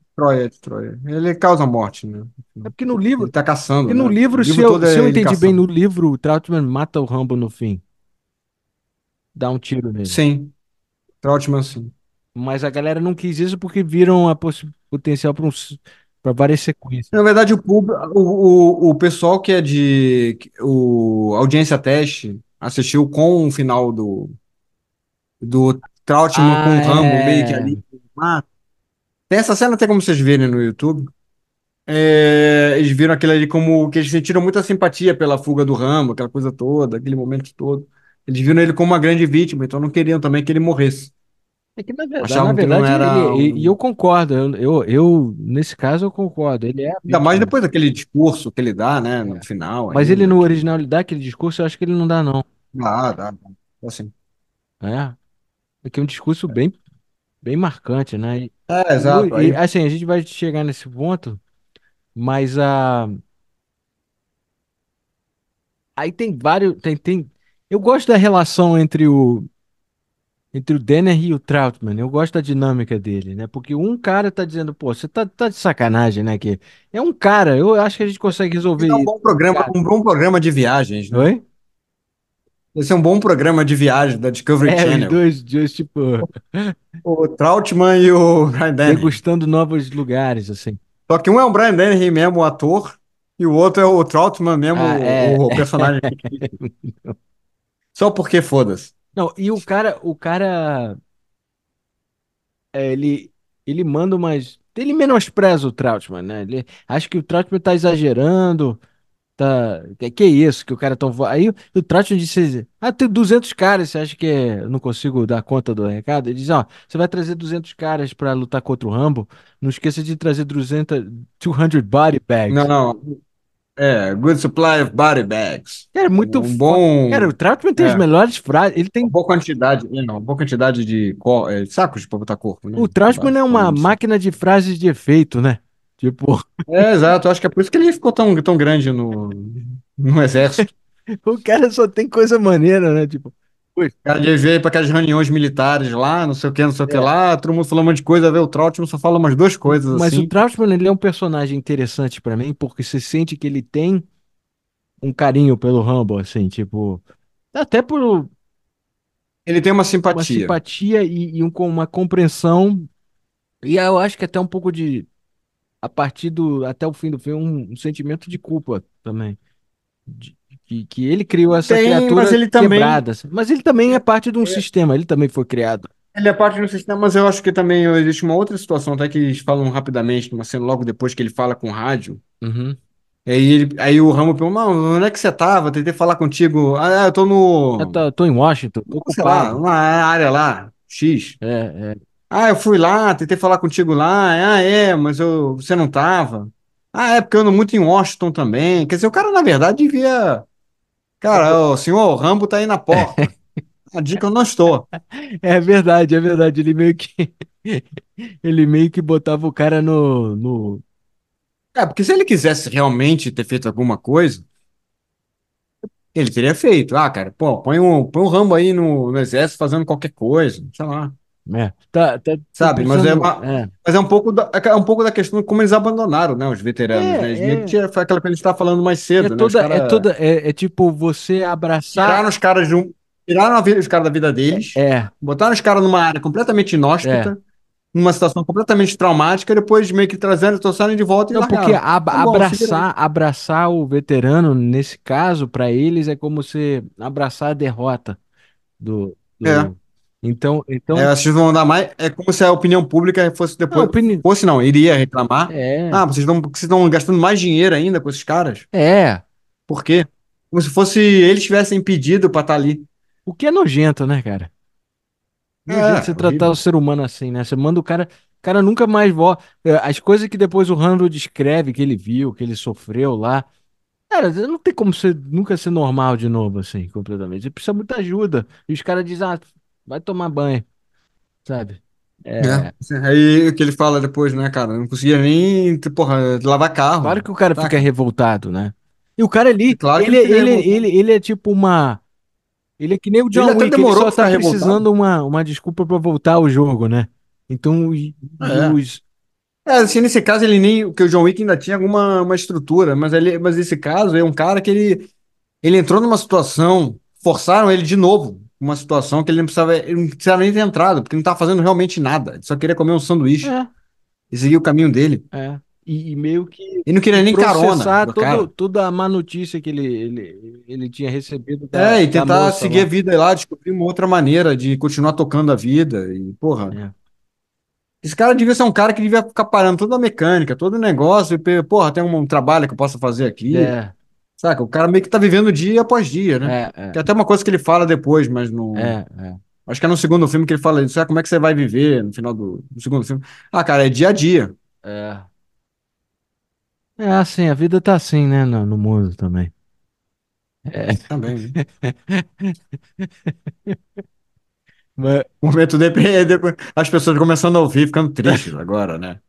destrói, destrói. Ele causa morte, né? É porque no livro, Ele tá caçando, porque no né? livro, O se eu, é se eu ele entendi bem, caçando. no livro o Trautmann mata o Rambo no fim. Dá um tiro nele. Sim. Trautmann, sim. Mas a galera não quis isso porque viram a potencial para um, para várias sequências. Na verdade, o, pub, o, o, o pessoal que é de o audiência teste assistiu com o final do, do Trautmann com Ah, o Rambo meio que é. ali. Ah, tem essa cena até como vocês verem no YouTube. É, eles viram aquilo ali como que eles sentiram muita simpatia pela fuga do Rambo, aquela coisa toda, aquele momento todo. Eles viram ele como uma grande vítima, então não queriam também que ele morresse. É que na verdade, na verdade ele, era e, e um... eu concordo, eu, eu, eu, nesse caso eu concordo, ele é Ainda mais depois daquele discurso que ele dá, né, no É. final Mas ele ainda, no original ele dá aquele discurso, eu acho que ele não dá não. dá, dá, dá. Assim. É, é que é um discurso bem, bem marcante, né? E, É, e exato. e, Aí assim, a gente vai chegar nesse ponto, mas a aí tem vários, tem, tem, eu gosto da relação entre o entre o Denner e o Trautmann. Eu gosto da dinâmica dele, né? Porque um cara tá dizendo, pô, você tá, tá de sacanagem, né? Que é um cara, eu acho que a gente consegue resolver Esse é um isso. bom programa, Cara, um bom programa de viagens, né? oi? Esse é um bom programa de viagem da Discovery É, os Channel. dois, dois tipo, O Trautmann e o Brian Dennehy. degustando novos lugares, assim. Só que um é o Brian Dennehy mesmo, o ator, e o outro é o Trautmann mesmo, Ah, é. o, o personagem. Só porque foda-se. Não, e o cara, o cara, é, ele, ele manda umas. Ele menospreza o Trautmann, né? Ele acha que o Trautmann tá exagerando, tá. Que, que isso, que o cara tão. vo- Aí o, o Trautmann disse: Ah, tem 200 caras, você acha que é- eu não consigo dar conta do recado? Ele diz: Ó, você vai trazer 200 caras pra lutar contra o Rambo, não esqueça de trazer 200, 200 body Não, bags. não. É, good supply of body bags. Cara, muito Um foda. Cara, o bom. Trautmann tem as É, melhores frases. Ele uma tem. boa quantidade. é, Não, uma boa quantidade de co- é, sacos para botar corpo, O né? Trautmann é uma máquina de frases de efeito, né? Tipo. É, exato. Acho que é por isso que ele ficou tão, tão grande no, no exército. O cara só tem coisa maneira, né? Tipo, O cara ir para aquelas reuniões militares lá, não sei o que, não sei o que é. lá, todo mundo falando um monte de coisa, vê o Trautmann só fala umas duas coisas Mas o assim. Trautmann, ele é um personagem interessante pra mim, porque você sente que ele tem um carinho pelo Rambo, assim, tipo, até por Ele tem uma uma simpatia. simpatia e, e um- com uma compreensão, e eu acho que até um pouco de, a partir do, até o fim do filme, um, um sentimento de culpa também. De- que, que ele criou essa Tem, mas criatura ele também. quebrada. assim. Mas ele também é parte de um sistema, ele também foi criado. Ele é parte do sistema, mas eu acho que também existe uma outra situação, até que eles falam rapidamente, numa cena logo depois que ele fala com o rádio. Uhum. Aí, ele, aí o Rambo pergunta, onde é que você tava? Tentei falar contigo. Ah, eu tô Eu no, tô, tô em Washington, tô sei lá, uma área lá, X. É, é. Ah, eu fui lá, tentei falar contigo lá. Ah, é, mas eu, você não tava. Ah, é porque eu ando muito em Washington também. Quer dizer, o cara, na verdade, devia. Cara, o senhor Rambo tá aí na porta. A dica eu não estou. É verdade, é verdade. Ele meio que ele meio que botava o cara no, no... É, porque se ele quisesse realmente ter feito alguma coisa, ele teria feito. Ah, cara, pô, põe um, põe um Rambo aí no, no exército fazendo qualquer coisa, sei lá. É, tá, tá, tô Sabe? Mas é, uma, É, mas é um pouco da, é um pouco da questão de como eles abandonaram, né, os veteranos, né? É, é, tinha- foi aquela que a gente estava falando mais é cedo, né? Os toda, é caras toda, é, é tipo você abraçar. tiraram os caras de um, tiraram vida, os caras da vida deles, É, botaram os caras numa área completamente é. inóspita, numa situação completamente traumática, e depois meio que trazendo, trouxeram de volta e Não, porque ab- Tá bom, se abraçar, abraçar o veterano, nesse caso, pra eles, é como você abraçar a derrota do, É. do... Então, É, então, vocês vão andar mais. É como se a opinião pública fosse não, depois. opini... Fosse não, iria reclamar. É, Ah, vocês estão, vocês estão gastando mais dinheiro ainda com esses caras? é. Por quê? Como se fosse eles tivessem pedido pra estar ali. O que é nojento, né, cara? Nojento você É, tratar horrível. o ser humano assim, né? Você manda o cara, o cara nunca mais volta. As coisas que depois o Randall descreve, que ele viu, que ele sofreu lá. Cara, não tem como ser, nunca ser normal de novo, assim, completamente. Você precisa muita ajuda. E os caras dizem, ah, vai tomar banho, sabe? É, É. Aí o que ele fala depois, né, cara? Eu Não conseguia nem, porra, lavar claro carro. que o cara fica Saca? revoltado, né? E o cara ali, claro que ele, ele fica ele, ele, ele é tipo uma. Ele é que nem o Ele John até Wick, ele demorou só tá revoltado. precisando uma, uma desculpa pra voltar ao jogo, né? Então, e É. os. É, assim, nesse caso ele nem. Porque o John Wick ainda tinha alguma uma estrutura, mas, ele, mas nesse caso é um cara que ele, ele entrou numa situação, forçaram ele de novo. Uma situação que ele não precisava, ele não precisava nem ter entrado, porque não estava fazendo realmente nada. Ele só queria comer um sanduíche É, e seguir o caminho dele. é. E, e meio que E não queria nem carona todo- toda a má notícia que ele, ele, ele tinha recebido da, É, e tentar moça seguir lá. a vida lá, descobrir uma outra maneira de continuar tocando a vida. E, porra, É. esse cara devia ser um cara que devia ficar parando toda a mecânica, todo o negócio, e, porra, tem um, trabalho que eu possa fazer aqui. É, Saca? O cara meio que tá vivendo dia após dia, né? é, é até uma coisa que ele fala depois, mas no. é, é, é. Acho que é no segundo filme que ele fala isso. Ah, como é que você vai viver no final do, do segundo filme? Ah, cara, é dia a dia. É. É assim, a vida tá assim, né, no, no mundo também. Também, né? Mas, O momento de, depois, as pessoas começando a ouvir, ficando tristes agora, né?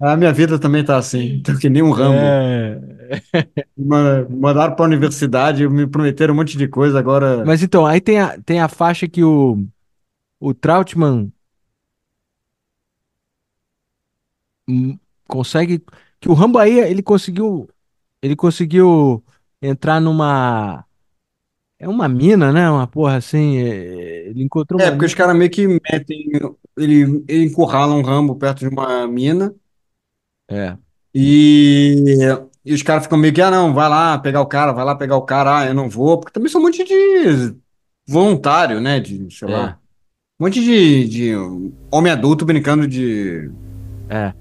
A minha vida também tá assim, tô que nem um Rambo. é, Ma- Mandaram pra universidade, me prometeram um monte de coisa, agora. mas então, aí tem a, tem a faixa que o, o Trautmann consegue. Que o Rambo aí, ele conseguiu. Ele conseguiu entrar numa. É uma mina, né? Uma porra assim. é, Ele encontrou É, porque os mina. caras meio que metem. Ele, ele encurrala um Rambo perto de uma mina É, e, e os caras ficam meio que, ah, não, vai lá pegar o cara, vai lá pegar o cara, ah, eu não vou, porque também são um monte de voluntário, né? De, sei é, lá, um monte de, de homem adulto brincando de, é.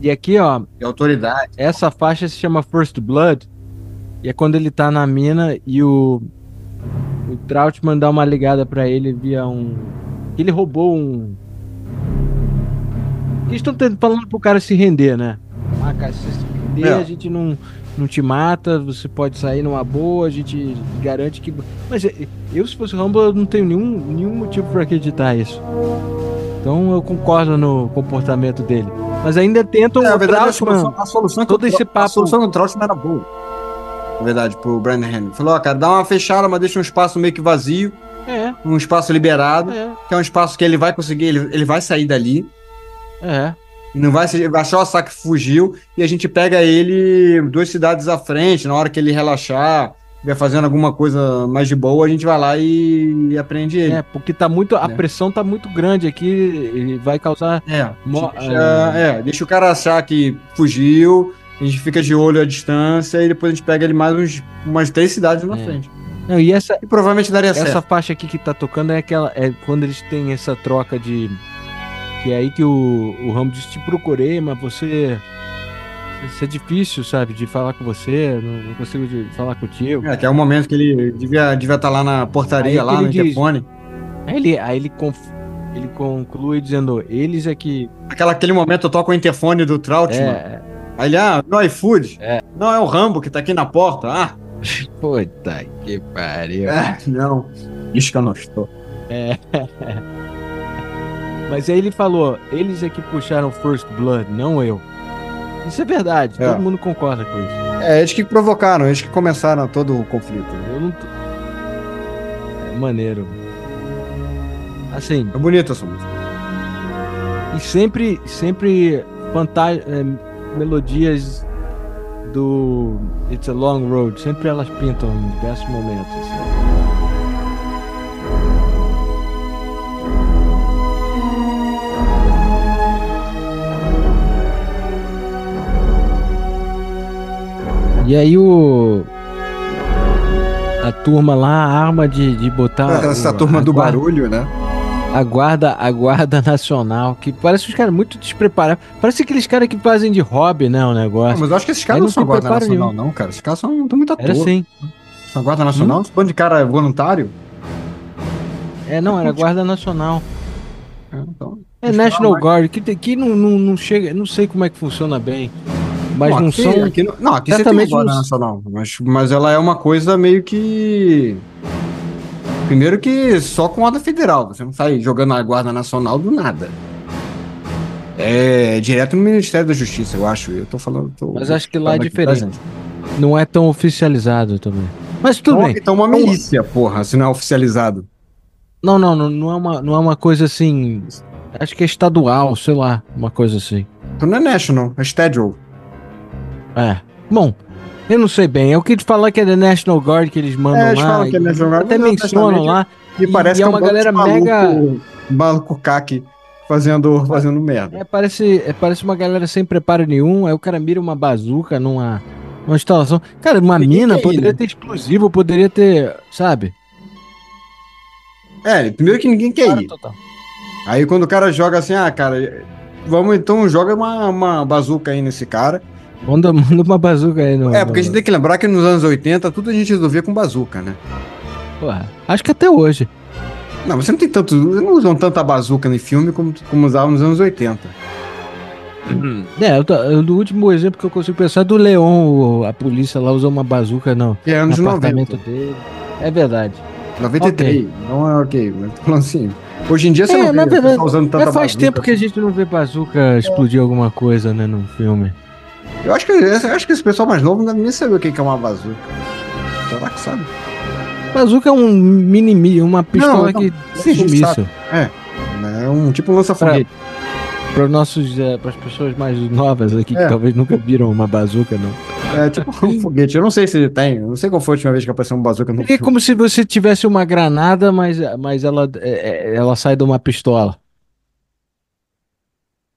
E aqui, ó, de autoridade. essa faixa se chama First Blood. E é quando ele tá na mina e o. O Trautmann dá uma ligada pra ele via um. Ele roubou um. Eles estão falando pro cara se render, né? Ah, cara, se É. a gente não, não te mata, você pode sair numa boa, a gente garante que. Mas é, eu, se fosse o Rambo, eu não tenho nenhum, nenhum motivo pra acreditar isso. Então eu concordo no comportamento dele. Mas ainda tentam É, na o verdade, a Trautmann. solução, a solução é todo esse Trau- a papo- solução que o Trautmann era boa. Na verdade, pro Brandon Henry. Falou, ó, cara, dá uma fechada, mas deixa um espaço meio que vazio, É, um espaço liberado, é, que é um espaço que ele vai conseguir, ele, ele vai sair dali. é. E Não vai, se- vai achar o saque fugiu e a gente pega ele duas cidades à frente, na hora que ele relaxar, estiver fazendo alguma coisa mais de boa, a gente vai lá e, e aprende ele. É, porque tá muito, a Né? pressão tá muito grande aqui, ele vai causar. É, Mo- deixa, é, deixa o cara achar que fugiu, a gente fica de olho à distância e depois a gente pega ele mais uns, umas três cidades na É. frente. Não, e essa, E provavelmente daria essa certo. faixa aqui que tá tocando é aquela. É quando eles têm essa troca de. Que é aí que o, o Rambo diz: Te procurei, mas você. Isso é difícil, sabe? De falar com você, não, consigo falar contigo. É, que é o momento que ele devia devia estar lá na portaria, Aí lá no diz- telefone. Aí ele, aí ele, conf- ele conclui dizendo: Eles é que. Aquela, aquele momento eu toco o interfone do Trautmann. É, Aí ele, ah, no iFood. É. Não, é o Rambo que tá aqui na porta. Ah, puta que pariu. é, não. Diz que eu não estou. Mas aí ele falou, eles é que puxaram First Blood, não eu. Isso é verdade, É. todo mundo concorda com isso. É, eles que provocaram, eles que começaram todo o conflito. Eu não tô... É maneiro. Assim, É bonito essa música. e sempre, sempre fanta... é, melodias do It's a Long Road, sempre elas pintam em diversos momentos. assim. E aí o a turma lá a arma de, de botar essa o- turma do guarda- barulho, né? a guarda, a guarda nacional, que parece os caras muito despreparados. Parece aqueles caras que fazem de hobby, né, o Não, negócio. mas eu acho que esses caras não não são guarda nacional, não, cara. Esses caras são tão muito à Era toa. assim. São guarda nacional? Esse bando de cara voluntário? É, não, era guarda nacional. É, então, É National Guard, que, que não, não, não chega, não sei como é que funciona bem. Mas não aqui, são. aqui não, não, aqui você tem guarda não- nacional, mas, mas ela é uma coisa meio que. Primeiro que só com ordem federal, você não sai jogando a guarda nacional do nada. É direto no Ministério da Justiça, eu acho. Eu tô falando. tô- Mas acho que lá é diferente. Não é tão oficializado também. Mas tudo Então, bem. então uma milícia, porra, se não é oficializado. Não, não, não, não é uma, não é uma coisa assim. Acho que é estadual, sei lá, uma coisa assim. Então não é national, é federal. É. Bom, eu não sei bem. É o que eles falam que é The National Guard que eles mandam É, eles lá. falam que é e National Guard, Até mas mencionam lá. E, E- parece e é que uma um galera maluco, mega- maluco caque fazendo, fazendo merda. É, parece, é, parece uma galera sem preparo nenhum. Aí o cara mira uma bazuca numa, numa instalação. Cara, uma Ninguém mina ir, poderia ter explosivo, poderia ter, sabe? É, primeiro que ninguém quer ir. total. Aí quando o cara joga assim, ah, cara, vamos então, joga uma, uma bazuca aí nesse cara. Manda, manda uma bazuca aí no. É, porque a no- gente tem que lembrar que nos anos 80 tudo a gente resolvia com bazuca, né? Porra, acho que até hoje. Não, você não tem tanto. Não usam tanta bazuca em filme como, como usavam nos anos 80. É, eu tô- eu- do último exemplo que eu consigo pensar é do Leon, o- a polícia lá usou uma bazuca no, Que é no anos apartamento 90. dele. É verdade. 93. Não é ok, mas tô falando assim. Hoje em dia você É, não vê verdade, pessoal usando tanta Mas faz bazuca. tempo que a gente não vê bazuca explodir alguma coisa, né, num filme. Eu acho que, eu acho que esse pessoal mais novo não deve nem saber o que é uma bazuca. Será que sabe? Bazuca é um mini, mi- uma pistola não, que sim, a gente sumiço. É um tipo um lança-foguete. Para nossos, para as pessoas mais novas aqui É. que talvez nunca viram uma bazuca, não. É tipo um foguete. Eu não sei se ele tem. Eu não sei qual foi a última vez que apareceu um bazuca no É filme. como se você tivesse uma granada, mas, mas ela, é- é- ela sai de uma pistola.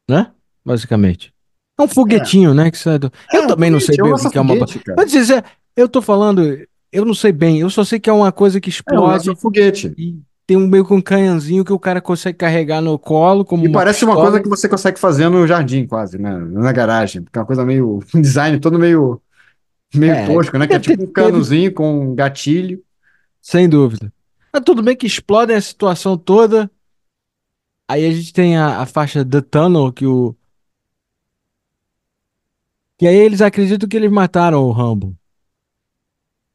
Né? Basicamente. É um foguetinho, né? Que sai do... Eu É, um também não sei foguete, é um bem o que é uma. cara. Mas dizer, eu tô falando, eu não sei bem, eu só sei que é uma coisa que É um explode lança-foguete. e tem um meio que um canhãozinho que o cara consegue carregar no colo, como E uma parece uma pistola. coisa que você consegue fazer no jardim, quase, né? Na garagem. Porque é uma coisa meio. Um design todo meio. Meio É, tosco, né? Que é tipo um canozinho com um gatilho. Sem dúvida. Mas tudo bem que explodem a situação toda. Aí a gente tem a, a faixa The Tunnel, que o. Que aí eles acreditam que eles mataram o Rambo.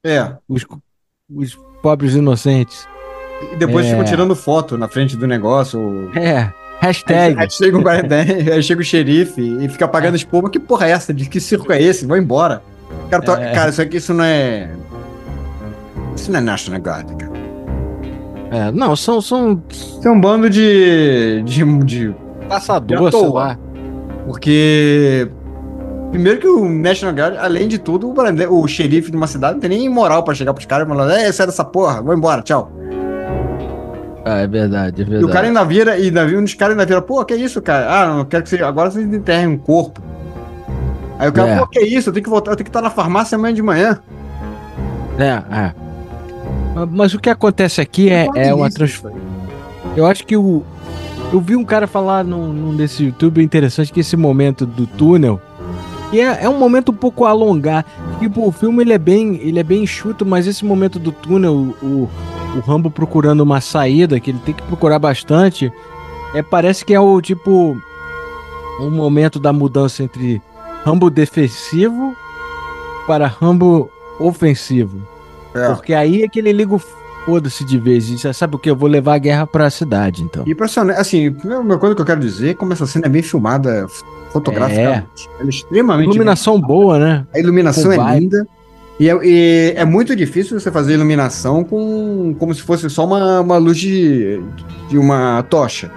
É. Os, os pobres inocentes. E depois É. ficam tirando foto na frente do negócio. É. Aí, Hashtag. aí chega um guarda- aí chega o xerife e fica apagando espuma. Que porra é essa? De que circo é esse? Vou embora. Cara, to- É. cara, isso aqui isso não é. Isso não é National Guard, cara. É, não, são, são Isso é um bando de. de, de Já sei tô. lá. Porque. Primeiro que o National Guard, além de tudo, o, o xerife de uma cidade não tem nem moral pra chegar pros caras e falar, é, sai dessa porra, vou embora, tchau. Ah, é verdade, é E verdade. o cara ainda vira, e ainda vira, um dos caras ainda vira, pô, que isso, cara? Ah, não, quero que você. Agora vocês enterrem um corpo. Aí o cara, É. pô, que isso? Eu tenho que voltar, eu tenho que estar na farmácia amanhã de manhã. É, é. Mas- o que acontece aqui é, Uma é uma delícia trans... isso aí. Eu acho que o. Eu vi um cara falar num, num desse YouTube interessante que esse momento do túnel. E é, é um momento um pouco alongar. Tipo, o filme ele é bem, ele é bem enxuto, mas esse momento do túnel, o, o Rambo procurando uma saída, que ele tem que procurar bastante, é, parece que é o tipo. Um momento da mudança entre Rambo defensivo para Rambo ofensivo. É. Porque aí é que ele liga o foda-se de vez. E você sabe o que? Eu vou levar a guerra pra cidade, então. E impressionante, assim, a primeira coisa que eu quero dizer é como essa cena é bem filmada fotograficamente. Ela é extremamente. Iluminação boa, né? A iluminação Com é vibe. linda. E é, e é muito difícil você fazer iluminação com como se fosse só uma, uma luz de, de uma tocha.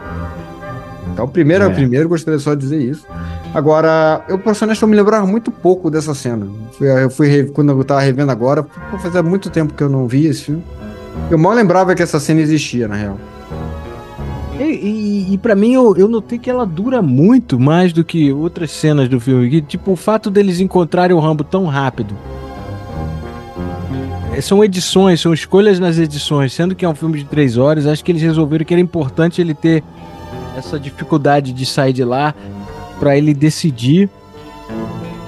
Então, primeiro, É. primeiro, gostaria só de dizer isso. Agora, eu, pra ser honesto, eu me lembrava muito pouco dessa cena. Fui- Eu fui, quando eu tava revendo agora, fazia muito tempo que eu não vi esse filme. Eu mal lembrava que essa cena existia, na real. E, e, e para mim, eu, eu notei que ela dura muito mais do que outras cenas do filme. Que, tipo, o fato deles encontrarem o Rambo tão rápido. É, São edições, são escolhas nas edições. Sendo que é um filme de três horas, acho que eles resolveram que era importante ele ter essa dificuldade de sair de lá pra ele decidir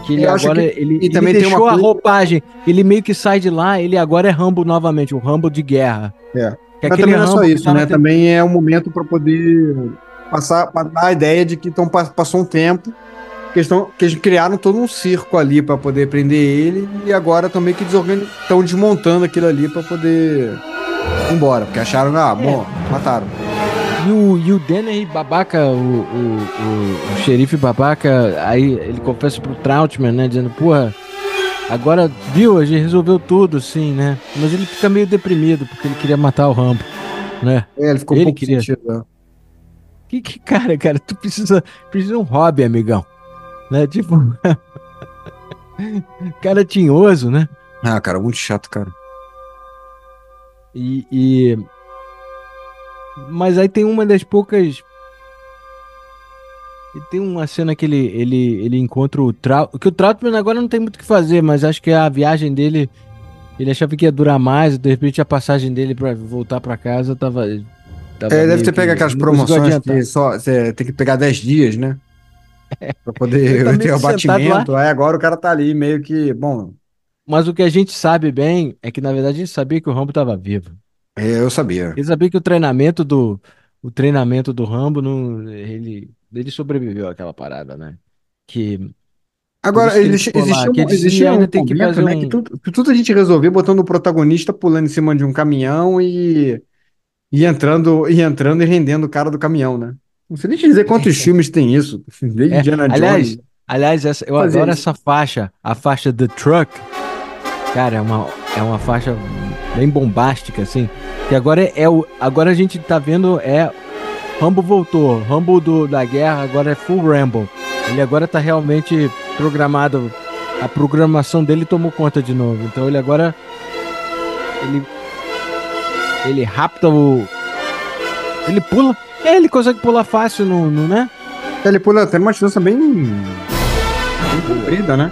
que ele Eu agora que- ele, e ele também tem deixou a coisa- roupagem. Ele meio que sai de lá, ele agora é Rambo novamente, o Rambo de guerra. É. Mas também não é só isso, né? tendo- Também é um momento para poder passar, pra dar a ideia de que então, pa- passou um tempo, que eles, tão- que eles criaram todo um circo ali para poder prender ele e agora também que estão desmontando aquilo ali para poder ir embora, porque acharam, ah, bom, mataram. E o, e o Denner babaca, o, o, o, o xerife babaca, aí ele confessa pro Troutman, né? Dizendo, porra, agora, viu, a gente resolveu tudo, assim, né? Mas ele fica meio deprimido, porque ele queria matar o Rambo, né? É, ele ficou Ele um pouco queria- sentido. né? Que, que cara, cara, tu precisa, precisa de um hobby, amigão. Né? Tipo. cara tinhoso, né? Ah, cara, muito chato, cara. E, e, Mas aí tem uma das poucas. E tem uma cena que ele, ele, ele encontra o Trout. Que o Troutman agora não tem muito o que fazer, mas acho que a viagem dele. Ele achava que ia durar mais, de repente a passagem dele para voltar para casa tava. tava é, deve ter pego aquelas promoções que só você tem que pegar 10 dias, né? É. Pra poder tá ter o batimento. Aí agora o cara tá ali meio que. Bom. Mas o que a gente sabe bem é que, na verdade, a gente sabia que o Rambo tava vivo. É, eu sabia. Ele sabia que o treinamento do. O treinamento do Rambo não. Ele, ele sobreviveu àquela parada, né? Que. Agora, existe, existe, um, existe ainda tem que fazer né, um... que, tudo, que tudo a gente resolveu botando o protagonista pulando em cima de um caminhão e, e entrando e entrando e rendendo o cara do caminhão, né? Não sei nem te dizer quantos filmes tem isso. Desde é, Indiana aliás, Jones. Aliás, essa, eu adoro isso. essa faixa, a faixa The Truck. Cara, é uma, é uma faixa bem bombástica, assim. Que agora é, é o. Agora a gente tá vendo é. Rambo voltou. Rambo do, da guerra agora é full Rambo. Ele agora tá realmente programado. A programação dele tomou conta de novo. Então ele agora. Ele. Ele rapta o. Ele pula é, ele consegue pular fácil, no, no né? Ele pula até uma distância bem. bem comprida, né?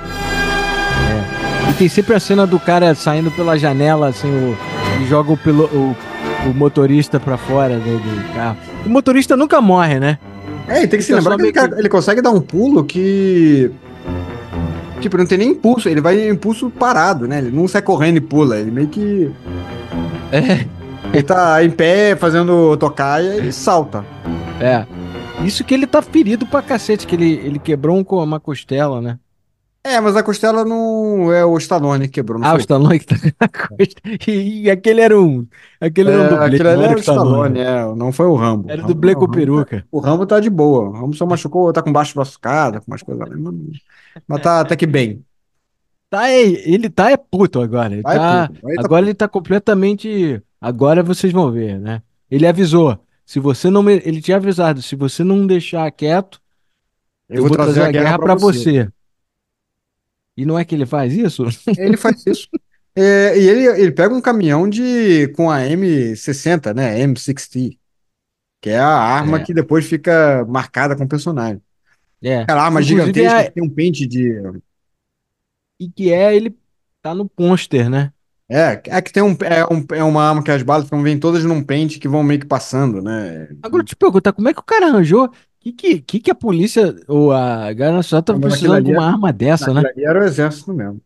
E tem sempre a cena do cara saindo pela janela, assim, o, e joga o, pilo, o, o motorista pra fora do, do, carro. O motorista nunca morre, né? É, e tem que se lembrar que ele, que ele consegue dar um pulo que. Tipo, não tem nem impulso, ele vai em impulso parado, né? Ele não sai correndo e pula, ele meio que. É. Ele tá em pé, fazendo tocaia e salta. É. Isso que ele tá ferido pra cacete, que ele, ele quebrou um, uma costela, né? É, mas a costela não é o Stallone que quebrou, Ah, foi? o Stallone que tá na costela. E, e aquele era um. Aquele era um é, dublê. Aquele era o Stallone, é, não foi o Rambo. Era o dublê com peruca. O Rambo tá de boa. O Rambo só machucou, tá com baixo machucado, com umas coisas. Mas tá até que bem. Tá, ele tá é puto agora. Ele tá, tá agora ele tá completamente Agora vocês vão ver, né? Ele avisou. Se você não. Ele tinha avisado, se você não deixar quieto, eu, eu vou, trazer, trazer a guerra, para você. você. E não é que ele faz isso? Ele faz isso. É, e ele, ele pega um caminhão de com a M60, né? M60. Que é a arma é. que depois fica marcada com o personagem. É. Aquela arma Inclusive gigantesca é... que tem um pente de. E que é, ele tá no pôster, né? É, é que tem um é, um, é uma arma que as balas ficam, vêm todas num pente que vão meio que passando, né? Agora te perguntar, como é que o cara arranjou? Que que, que, que a polícia ou a Guarda Nacional tá precisando de uma era, arma dessa, né? Era o exército mesmo.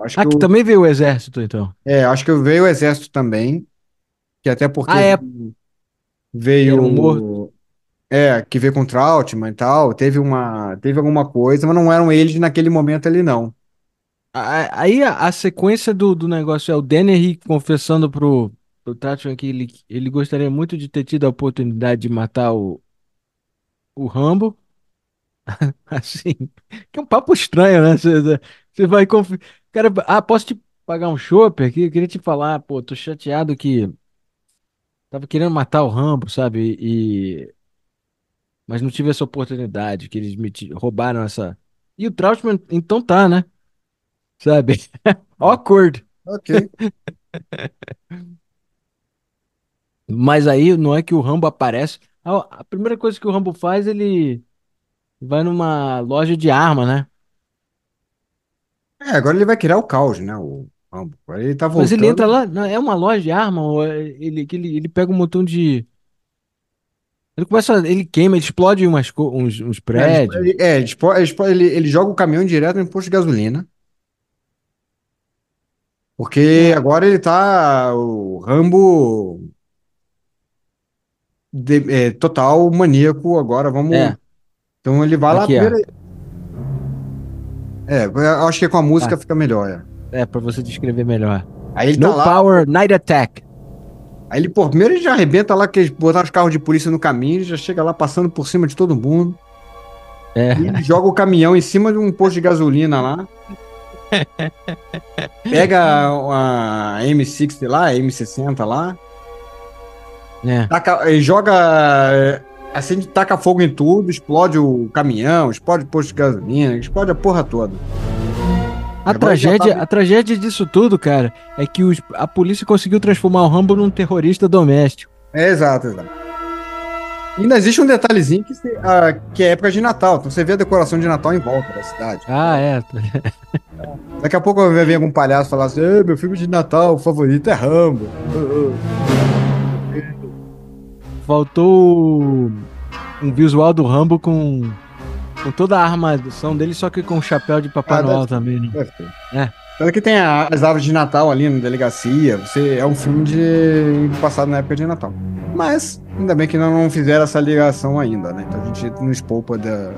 Acho ah, que, que também veio o exército, então. É, acho que veio o exército também. Que até porque ah, é... veio. Morto. É, que veio com Trautmann e tal. Teve uma. Teve alguma coisa, mas não eram eles naquele momento ali, não. Aí a, a sequência do, do negócio é o Dennery confessando pro, pro Tatman que ele, ele gostaria muito de ter tido a oportunidade de matar o, o Rambo. Assim, que é um papo estranho, né? Você, você vai confiar. Cara, ah, posso te pagar um chopp aqui? Eu queria te falar, pô, tô chateado que tava querendo matar o Rambo, sabe? E mas não tive essa oportunidade, que eles me roubaram essa. E o Trautmann, então tá, né? Sabe? Awkward. Ok. Mas aí não é que o Rambo aparece. A, a primeira coisa que o Rambo faz, ele vai numa loja de arma, né? É, agora ele vai criar o caos, né? O Rambo. Agora ele tá voltando. Mas ele entra lá, não, é uma loja de arma, ou é- ele, ele, ele pega um montão de. Ele começa, ele queima, ele explode umas, uns, uns é, prédios. Ele, é, ele, ele, ele joga o caminhão direto no posto de gasolina. Porque é. agora ele tá. O Rambo. De, é, total maníaco. Agora vamos. É. Então ele vai Aqui, lá. Primeiro... É, eu acho que com a música ah. fica melhor. É, é pra você descrever melhor. Aí ele no tá lá, Power Night Attack. Aí ele, pô, primeiro ele já arrebenta lá, que eles botaram os carros de polícia no caminho, já chega lá passando por cima de todo mundo. É. E ele joga o caminhão em cima de um posto de gasolina lá. Pega a M60 lá, a M60 lá. É. Taca, joga. Assim, taca fogo em tudo, explode o caminhão, explode o posto de gasolina, explode a porra toda. A tragédia, tá... a tragédia disso tudo, cara, é que os, a polícia conseguiu transformar o Rambo num terrorista doméstico. É, exato, exato. E ainda existe um detalhezinho que, se- ah, que é época de Natal. Então você vê a decoração de Natal em volta da cidade. Ah, é. Daqui a pouco vai vir algum palhaço falar assim: "Ei, meu filme de Natal favorito é Rambo. Faltou um visual do Rambo com, com toda a armação dele, só que com o chapéu de Papai Ah, Noel também, né? Deve ter. É. Tanto que tem a- as árvores de Natal ali na delegacia. Você, é um filme de passado na época de Natal. Mas, ainda bem que não, fizeram essa ligação ainda, né? Então a gente nos poupa da,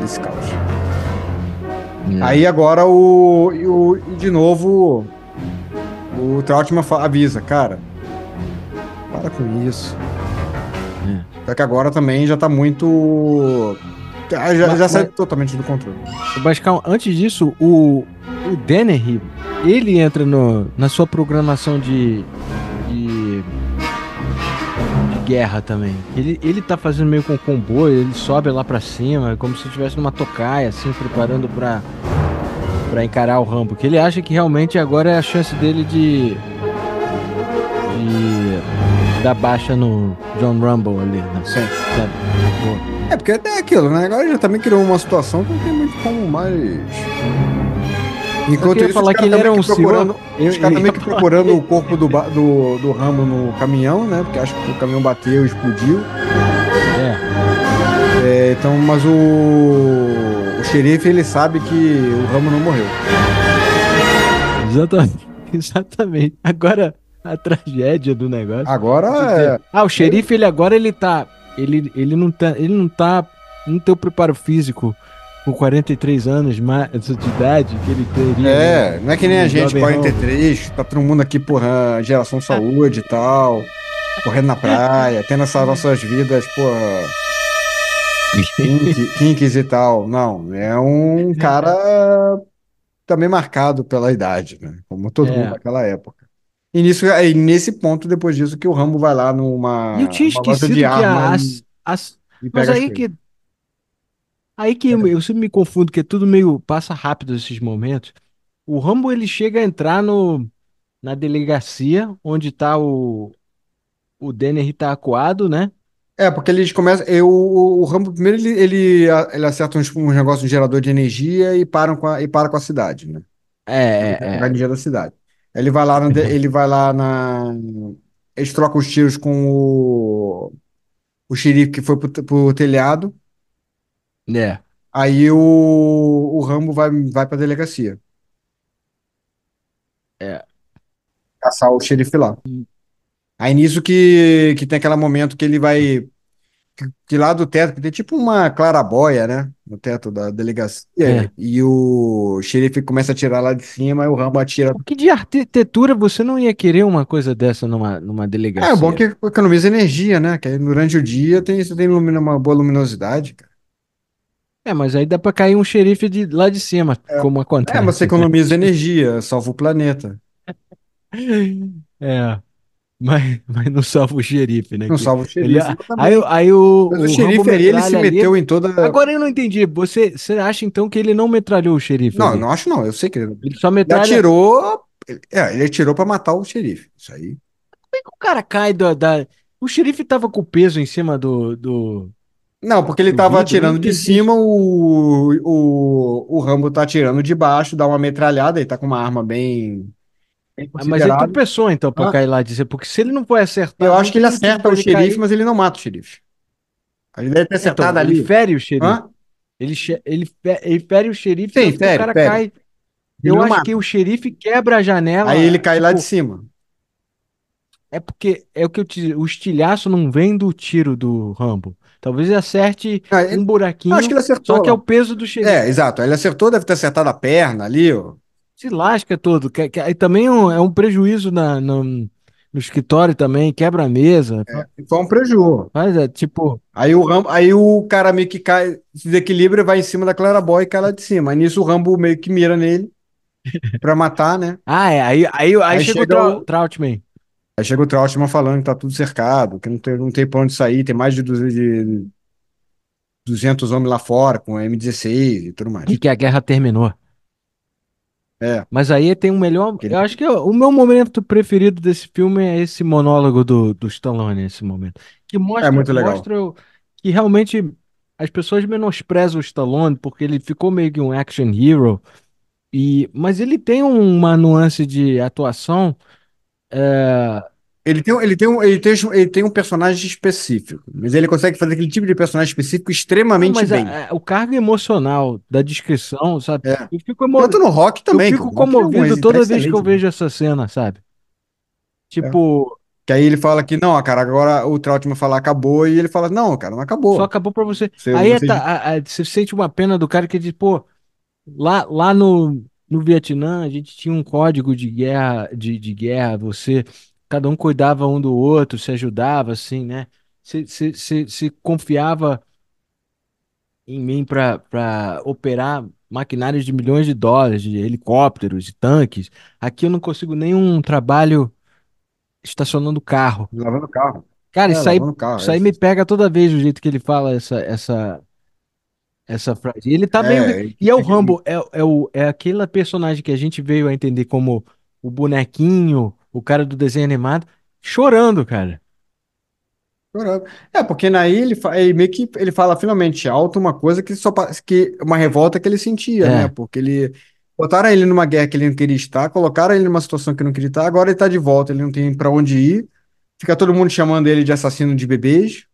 desse caos. Aí agora o, o. De novo. O Trautmann avisa, cara. Para com isso. É. Só que agora também já tá muito. Já, já, Mas- já sai mas- totalmente do controle. Mas calma, antes disso, o, o Dennehy, ele entra no, na sua programação de, de, de guerra também. Ele, ele tá fazendo meio com comboio, ele sobe lá pra cima, como se estivesse numa tocaia, assim, preparando pra, pra encarar o Rambo. Que ele acha que realmente agora é a chance dele de. de dar baixa no John Rumble ali, né? Sim. Sabe? É, porque é aquilo, né? Agora já também criou uma situação que não tem muito como mais. Enquanto isso, falar os que caras ele era também um que procurando, senhor- Os caras eu- meio que procurando o corpo do, do, do Rambo no caminhão, né? Porque acho que o caminhão bateu e explodiu. É. É, então, mas o, o xerife, ele sabe que o Rambo não morreu. Exatamente. Exatamente. Agora, a tragédia do negócio. Agora, é, Ah, o xerife, ele agora ele tá. Ele, ele não tá. Ele não tá. Não tem o preparo físico com 43 anos de idade que ele teria. é, né? não é que nem a gente, jovem 43, tá todo mundo aqui, porra, geração saúde e tal, correndo na praia, tendo essas nossas vidas, porra, kink- kinks e tal. Não, é um cara também marcado pela idade, né? Como todo É. mundo naquela época. E nisso, aí, nesse ponto, depois disso, que o Rambo vai lá numa. Eu tinha esquecido de que arma as, as, e Mas aí que. Aí que eu, eu sempre me confundo, que é tudo meio. Passa rápido esses momentos. O Rambo ele chega a entrar no, na delegacia, onde tá o. O Denner tá acuado, né? É, porque eles começam. Eu, o, Rambo, primeiro, ele, ele, ele acerta uns, uns negócios de gerador de energia e, param com a, e para com a cidade, né? É, é, pegar é. energia da cidade. Ele vai lá, no ele vai lá na. Eles trocam os tiros com o, o xerife que foi pro, pro telhado. É. Aí o, o Rambo vai, vai pra delegacia. É. Caçar o xerife lá. Aí nisso que, que tem aquele momento que ele vai. Que lá do teto, que tem tipo uma clarabóia, né? No teto da delegacia. É. E o xerife começa a atirar lá de cima e o Rambo atira. Que de arquitetura você não ia querer uma coisa dessa numa, numa delegacia? É, bom que economiza energia, né? Que aí durante o dia tem, você tem uma boa luminosidade, cara. É, mas aí dá pra cair um xerife de, lá de cima, como acontece. É, mas você economiza energia, salva o planeta. É, mas, mas não salva o xerife, né? Não que- salva o ele- xerife. também. aí, aí o, Mas o o xerife aí, ele se metralha ali- meteu em toda. Agora eu não entendi. Você, você acha então que ele não metralhou o xerife? Não, ali? eu não acho não. Eu sei que ele, Ele só ele metralha. atirou. É, ele atirou pra matar o xerife. Isso aí. Como é que o cara cai da, da- O xerife tava com o peso em cima do. do... Não, porque ele tava atirando de cima, o, o, o Rambo tá atirando de baixo, dá uma metralhada, ele tá com uma arma bem, bem Ah, mas ele considerável. tropeçou então pra Ah. cair lá cima. Porque se ele não foi acertar. Eu acho que ele acerta o ele xerife, cair. mas ele não mata o xerife. Ele deve ter Então, acertado ele ali. fere o xerife. Hã? Ele, ele, ele fere o xerife, Sim, fere, o cara fere. cai. Ele Eu acho mata. que o xerife quebra a janela. Aí ele cai lá tipo, de cima. É porque é o que eu te, o estilhaço não vem do tiro do Rambo. Talvez ele acerte Ah, ele- um buraquinho, acho que ele acertou. só que é o peso do xerife. É, exato. Ele acertou, deve ter acertado a perna ali, ó. Se lasca todo. Que, que, aí também é um, é um prejuízo na, no, no escritório também, quebra a mesa. Foi um prejuízo. Faz, é, tipo, Aí o Rambo, aí o cara meio que cai, se desequilibra, vai em cima da Claraboy e cai lá de cima. Aí nisso o Rambo meio que mira nele pra matar, né? ah, é, aí, aí, aí, Aí chega, chega o Trautmann. Aí chega o Trautmann falando que tá tudo cercado, que não tem, não tem pra onde sair, tem mais de 200, de 200 homens lá fora com M16 e tudo mais. E que a guerra terminou. É, Mas aí tem um melhor. Eu acho que é o meu momento preferido desse filme é esse monólogo do, do Stallone, esse momento. Que é mostra, muito legal. mostra que realmente as pessoas menosprezam o Stallone porque ele ficou meio que um action hero. E, mas ele tem uma nuance de atuação. é, Ele tem, um- ele tem, um, ele tem, ele tem um personagem específico, mas ele consegue fazer aquele tipo de personagem específico Não, extremamente mas bem. a- a- o cargo emocional da descrição, sabe? É. Eu fico, emo- Tanto no Rock eu também, o fico é comovido toda vez que eu excelente. vejo essa cena, sabe? É. Tipo, Que aí ele fala que, não, cara, agora o Trautmann fala acabou, e ele fala, não, cara, não só acabou. acabou pra você. Você, Aí é você tá- a- a- você sente uma pena do cara que diz, pô, lá, lá no, no Vietnã a gente tinha um código de guerra, de, de guerra, você, cada um cuidava um do outro, se ajudava, assim, né? Você, você, você, você confiava em mim pra para operar maquinários de milhões de dólares, de helicópteros, de tanques. Aqui eu não consigo nenhum trabalho estacionando carro. lavando carro. Cara, É, isso aí, carro. isso É, aí me pega toda vez o jeito que ele fala essa, essa, essa frase. E Ele tá meio. é, E é o Rambo, é, é, o, é aquele personagem que a gente veio a entender como o bonequinho, o cara do desenho animado, chorando, cara. chorando. É, porque naí ele, fa- ele meio que ele fala finalmente alto uma coisa que só pa- que uma revolta que ele sentia, né? É, Porque ele botaram ele numa guerra que ele não queria estar, colocaram ele numa situação que ele não queria estar, agora ele tá de volta, ele não tem pra onde ir. Fica todo mundo chamando ele de assassino de bebês.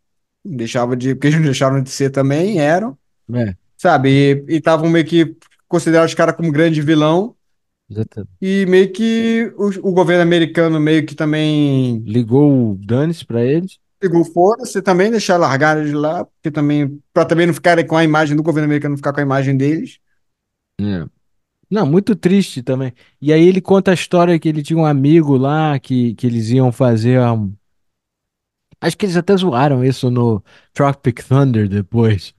Não deixava de, porque eles não deixaram de ser também, eram, é, sabe? E estavam meio que consideraram os caras como grande vilão. Exatamente. E meio que o, o governo americano meio que também Ligou o dane-se pra eles. pegou foda-se também, deixar largar eles lá, porque também, para também não ficarem com a imagem do governo americano, não ficar com a imagem deles. É. Não, muito triste também. E aí ele conta a história que ele tinha um amigo lá que, que eles iam fazer um... Acho que eles até zoaram isso no Tropic Thunder depois,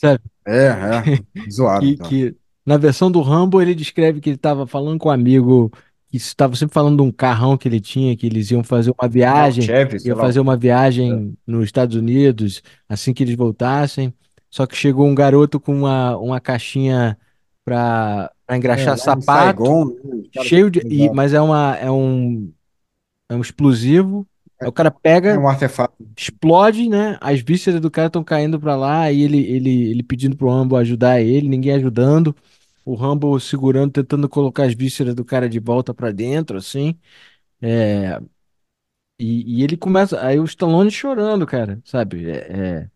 sabe? É, é, zoaram, Que, tá. que na versão do Rambo ele descreve que ele estava falando com um amigo que estava sempre falando de um carrão que ele tinha, que eles iam fazer uma É viagem, Chevy, iam fazer uma É. viagem nos Estados Unidos assim que eles voltassem. Só que chegou um garoto com uma, uma caixinha para É, engraxar em sapato, Saigon, né, cheio de. e- mas é uma é um é um explosivo. Aí o cara É pega um artefato. explode, né? As vísceras do cara estão caindo pra lá e ele, ele, ele pedindo pro Rambo ajudar ele, ninguém ajudando. O Rambo segurando, tentando colocar as vísceras do cara de volta pra dentro, assim. É, e, e ele começa. Aí o Stallone chorando, cara, sabe? É, é,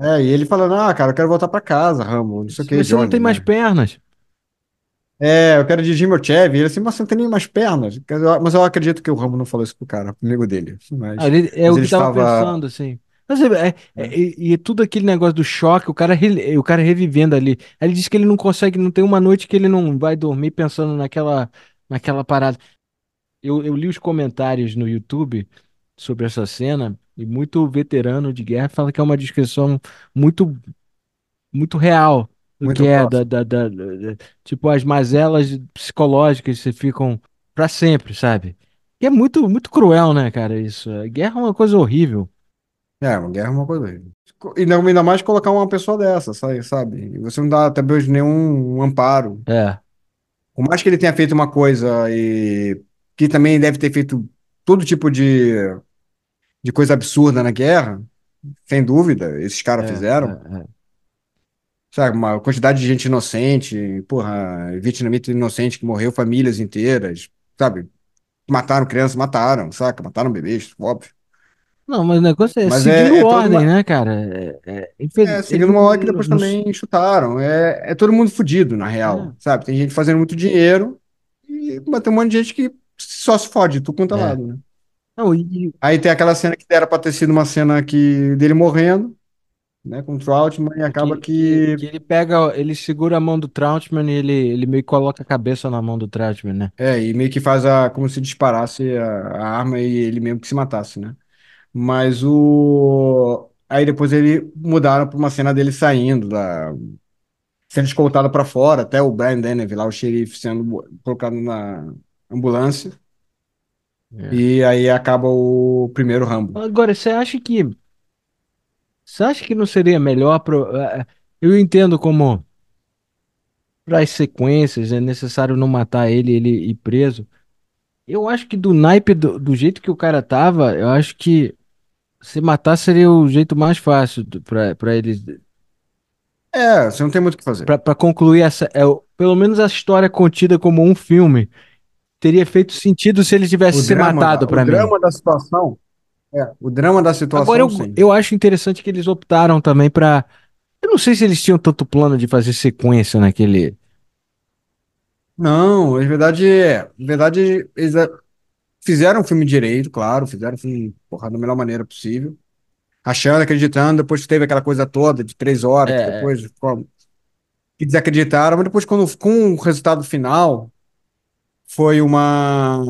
É, e ele falando, ah, cara, eu quero voltar pra casa, Rambo, não sei o que, mas você não tem mais né? pernas. É, eu quero dirigir meu Chevy. Ele assim, mas você não tem nem mais pernas. Mas eu acredito que o Rambo não falou isso pro cara, pro amigo dele. Ah, Mas, ele- é mas o que tava estava. pensando, assim. Mas é, é- é- e, e tudo aquele negócio do choque, o cara, o cara revivendo ali. Aí ele diz que ele não consegue, não tem uma noite que ele não vai dormir pensando naquela, naquela parada. Eu, eu li os comentários no YouTube sobre essa cena e muito veterano de guerra fala que é uma descrição muito, muito real que Muito é, da, próximo. da, da- da- da- tipo, as mazelas psicológicas que ficam pra sempre, sabe? E é muito, muito cruel, né, cara, isso. A guerra é uma coisa horrível. É, uma guerra é uma coisa. horrível. E não- ainda mais colocar uma pessoa dessa, sabe? E você não dá até hoje nenhum amparo. É, Por mais que ele tenha feito uma coisa e que também deve ter feito todo tipo de, de coisa absurda na guerra, sem dúvida, esses é, caras fizeram. é, é. Sabe, uma quantidade de gente inocente, porra, vietnamita inocente que morreu, famílias inteiras, sabe? Mataram crianças, mataram, saca? Mataram bebês, óbvio. Não, mas o negócio é Mas seguindo é, é ordem, uma. né, cara? É, é, É, seguindo uma hora que depois também chutaram. É, é todo mundo fudido, na real, sabe? Tem gente fazendo muito dinheiro e mas tem um monte de gente que só se fode, de tudo quanto é é, é. lado, né? Não, e, Aí tem aquela cena que era pra ter sido uma cena que, dele morrendo, né? Com o Troutman, e acaba Que, que, que. ele pega, ele segura a mão do Trautmann e ele, ele meio que coloca a cabeça na mão do Trautmann, né? É, e meio que faz a, como se disparasse a, a arma e ele mesmo que se matasse, né? Mas o. Aí depois ele mudaram pra uma cena dele saindo da. Sendo escoltado pra fora, até o Brian Dennehy lá, o xerife, sendo colocado na ambulância. É. E aí acaba o primeiro Rambo. Agora, você acha que, você acha que não seria melhor pro, eh, eu entendo como para as sequências, é necessário não matar ele, ele ir preso. Eu acho que do naipe, do, do jeito que o cara tava, eu acho que se matar seria o jeito mais fácil para eles, É, você não tem muito o que fazer. para concluir essa, é, o- pelo menos a história contida como um filme, teria feito sentido se ele tivesse O se drama, matado o para mim. drama da situação, é, o drama da Agora situação, eu, sim. eu acho interessante que eles optaram também para, eu não sei se eles tinham tanto plano de fazer sequência naquele, Não, na verdade, é, na verdade, eles é, fizeram o filme direito, claro, fizeram o filme, porra, da melhor maneira possível, achando, acreditando, depois teve aquela coisa toda de três horas, é, depois ficou- que desacreditaram, mas depois, quando, com o resultado final, foi uma.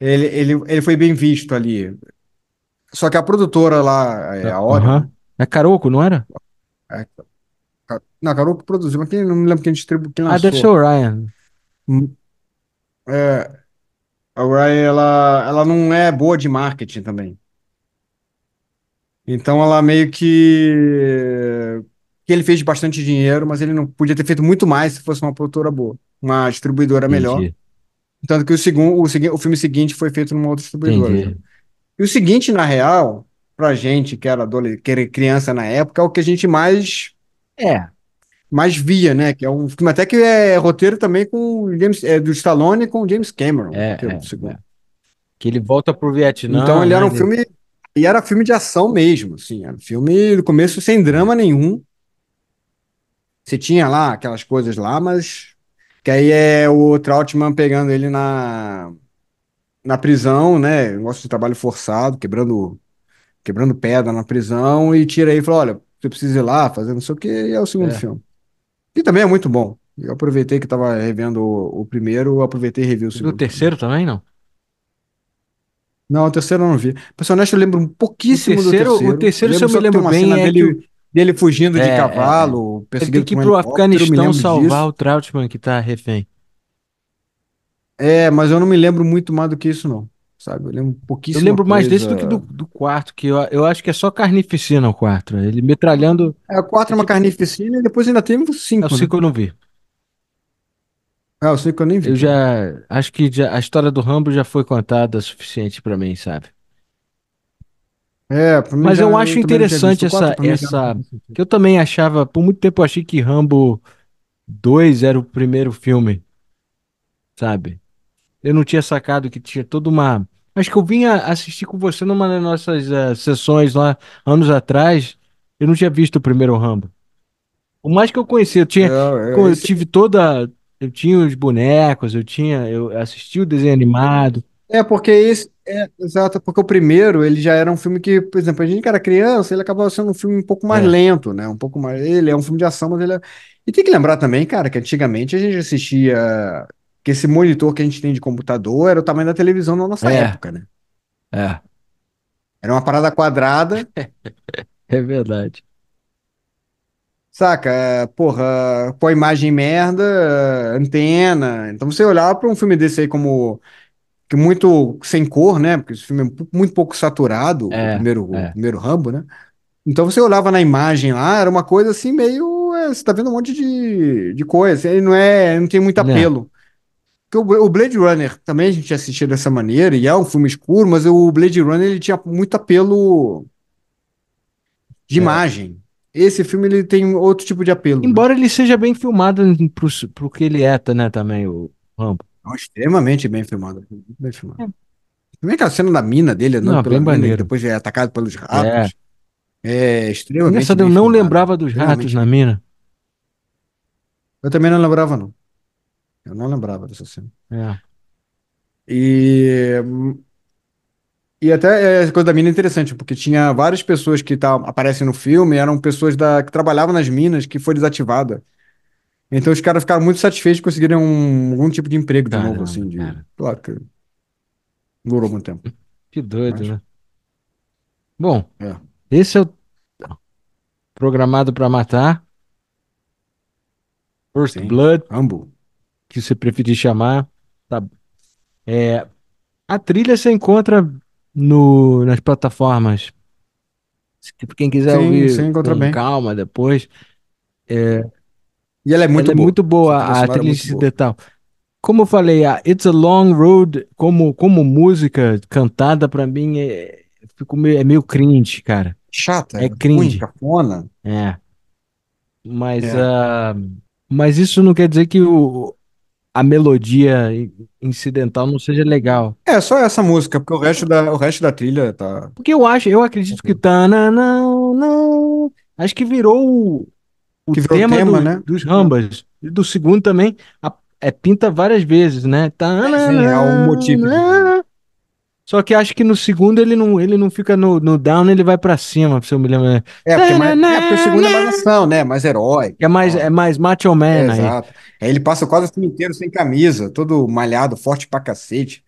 Ele, ele, ele foi bem visto ali. Só que a produtora lá, é, a Orion, aham, é Caroco, não era? é, não, a Carol que produziu, mas quem, não me lembro quem distribuiu, quem Ah, deve ser lançou. o Ryan. Hum, É, a Orion, ela, ela não é boa de marketing também. Então ela meio que. que ele fez bastante dinheiro, mas ele não podia ter feito muito mais se fosse uma produtora boa, uma distribuidora melhor. Tanto que o, segundo, o, o filme seguinte foi feito numa outra distribuidora entendi. E o seguinte, na real, pra gente que era adolescente, que era criança na época, é o que a gente mais, É, mais via, né? Que é um filme até que é roteiro também com James, é, do Stallone com o James Cameron, é, roteiro é, segundo. é. Que ele volta pro Então Vietnã, ele era né? um filme, e era filme de ação mesmo, assim, era um filme do começo sem drama nenhum. Você tinha lá aquelas coisas lá, mas que aí é o Trautmann pegando ele na, na prisão, né? Negócio de trabalho forçado, quebrando quebrando pedra na prisão e tira aí e fala: olha, você precisa ir lá fazer não sei o quê, e é o segundo É. filme. E também é muito bom. Eu aproveitei que estava revendo o, o primeiro, eu aproveitei e revi o Do segundo. terceiro também, não? Não, o terceiro eu não vi. Ser honesto, eu lembro um O pouquíssimo do terceiro, o terceiro. terceiro, Eu se eu me que lembro bem, é que o- dele, dele fugindo É, de é, é. cavalo, ele tem que ir pro eu Afeganistão salvar disso. o Trautmann que tá refém. É, mas eu não me lembro muito mais do que isso, não. Sabe? Eu lembro Eu pouquíssima lembro mais desse do que do, coisa. do quarto, que eu, eu acho que é só carnificina o quarto. Ele metralhando. É, o 4 É é uma carnificina e depois ainda tem o É o 5, né? cinco eu não vi. É, o 5 eu nem vi Eu já. Acho que já, a história do Rambo já foi contada o suficiente pra mim, sabe? É, Mas já, eu eu acho visto. interessante O 4 essa, não essa. Que eu também achava. Por muito tempo eu achei que Rambo 2 era o primeiro filme, sabe? Eu não tinha sacado que tinha toda uma. Acho que eu vinha assistir com você numa das nossas eh, sessões lá anos atrás. Eu não tinha visto o primeiro Rambo. Por mais que eu conhecia, eu tinha, É, eu esse- tive toda, eu tinha os bonecos, eu tinha, eu assisti o desenho animado. É porque esse. É, exato, porque o primeiro, ele já era um filme que, por exemplo, a gente que era criança, ele acabava sendo um filme um pouco mais É, lento, né? Um pouco mais. Ele é um filme de ação, mas ele é. E tem que lembrar também, cara, que antigamente a gente assistia. Que esse monitor que a gente tem de computador era o tamanho da televisão na nossa é, época, né? é, Era uma parada quadrada, é verdade. saca? É, Porra, com a imagem merda, é, antena. Então você olhava para um filme desse aí como que muito sem cor, né? Porque esse filme é mu- muito pouco saturado, o É, primeiro, o é, primeiro Rambo, né? Então você olhava na imagem lá, era uma coisa assim meio, é, você tá vendo um monte de, de coisa, aí não é, não tem muito né? apelo. Porque o, o Blade Runner também a gente assistia dessa maneira, e é um filme escuro, mas o Blade Runner ele tinha muito apelo de É. imagem. Esse filme ele tem outro tipo de apelo, né? Embora ele seja bem filmado pro, pro que ele é, né, também, o Rambo. É extremamente bem filmado, bem filmado. É. Também aquela cena da mina dele andando Não, pela bem mina maneiro. depois é atacado pelos É. ratos. É extremamente Engraçado, eu não filmado. lembrava dos ratos na mina. Eu também não lembrava, não. Eu não lembrava dessa cena. É. E, e até essa coisa da mina é interessante, porque tinha várias pessoas que tá, aparecem no filme, eram pessoas da, que trabalhavam nas minas, que foi desativada. Então os caras ficaram muito satisfeitos de conseguirem um, algum tipo de emprego de novo, assim, de, claro que durou muito tempo, Que doido, mas né? Bom, é, esse é o Programado pra Matar, First sim. Blood, Rambo. que você preferir chamar. Tá. É, a trilha você encontra no, nas plataformas. Se quem quiser Sim, ouvir encontra com bem. calma depois. E ela é Ela muito é boa. muito Essa boa, a é trilha muito incidental. Como eu falei, a It's a Long Road, como, como música cantada, pra mim, é, meio, é meio cringe, cara. Chata, É ruim, cringe. cafona. É. Mas, É. ah, mas isso não quer dizer que o, a melodia incidental não seja legal. É, só essa música, porque o resto da, o resto da trilha tá. Porque eu acho, eu acredito que tananana, acho que virou o, o Que tema, tema, do- né? dos Rambas. E do segundo também, a- é, pinta várias vezes, né? Sim, é um motivo. Tananana. Só que acho que no segundo ele não, ele não fica no, no down, ele vai pra cima, se eu me lembro. É, porque, é mais, é porque o segundo é mais ação, né? Mais herói. É mais, Ó, é mais macho é, man aí. exato. Aí ele passa quase o filme inteiro sem camisa, todo malhado, forte pra cacete.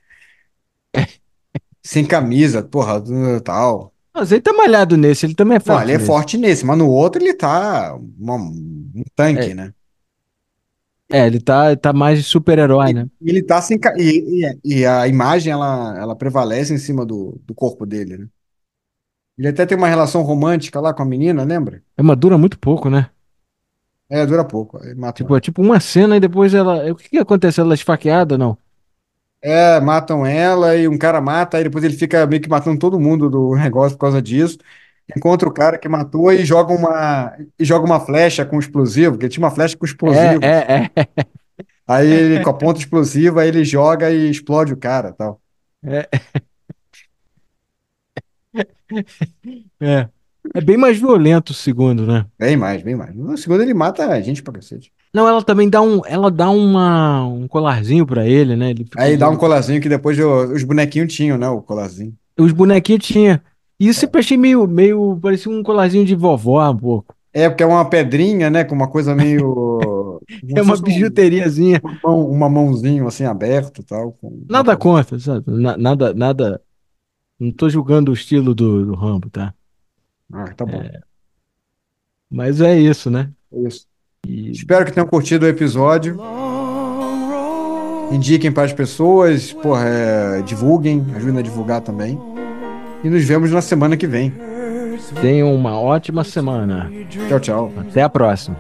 Sem camisa, porra, tal. Mas ele tá malhado nesse, ele também é Não, forte ele é nesse. forte nesse, mas no outro ele tá uma- um tanque, É, né? é, ele tá, tá mais de super-herói, né? ele tá sem. E, e- e a imagem, ela, ela prevalece em cima do, do corpo dele, né? Ele até tem uma relação romântica lá com a menina, lembra? É, mas dura muito pouco, né? É, dura pouco. Aí matam Tipo, é tipo uma cena e depois ela. O que que acontece? Ela é esfaqueada, não? É, matam ela e um cara mata, aí depois ele fica meio que matando todo mundo do negócio por causa disso. Encontra o cara que matou e joga uma, e joga uma flecha com explosivo, porque tinha uma flecha com É, explosivo. é, é. Aí ele, com a ponta explosiva, aí ele joga e explode o cara, tal. É, é. É bem mais violento o segundo, né? Bem mais, bem mais. No segundo ele mata a gente pra cacete. Não, ela também dá um, ela dá uma, um colarzinho pra ele, né? Ele Aí dá um colarzinho que depois eu- os bonequinhos tinham, né? O colarzinho. Os bonequinhos tinha. E isso eu sempre achei meio, meio, parecia um colarzinho de vovó um pouco. É, porque é uma pedrinha, né? Com uma coisa meio. É uma um, bijuteriazinha. uma uma mãozinho assim aberto e tal. Com Nada contra, sabe? Na- Nada, nada. Não tô julgando o estilo do, do Rambo, tá? Ah, tá bom. Mas é isso, né? É isso. E Espero que tenham curtido o episódio. Indiquem para as pessoas, porra, é, divulguem, ajudem a divulgar também. E nos vemos na semana que vem. tenham uma ótima semana. Tchau, tchau. Até a próxima.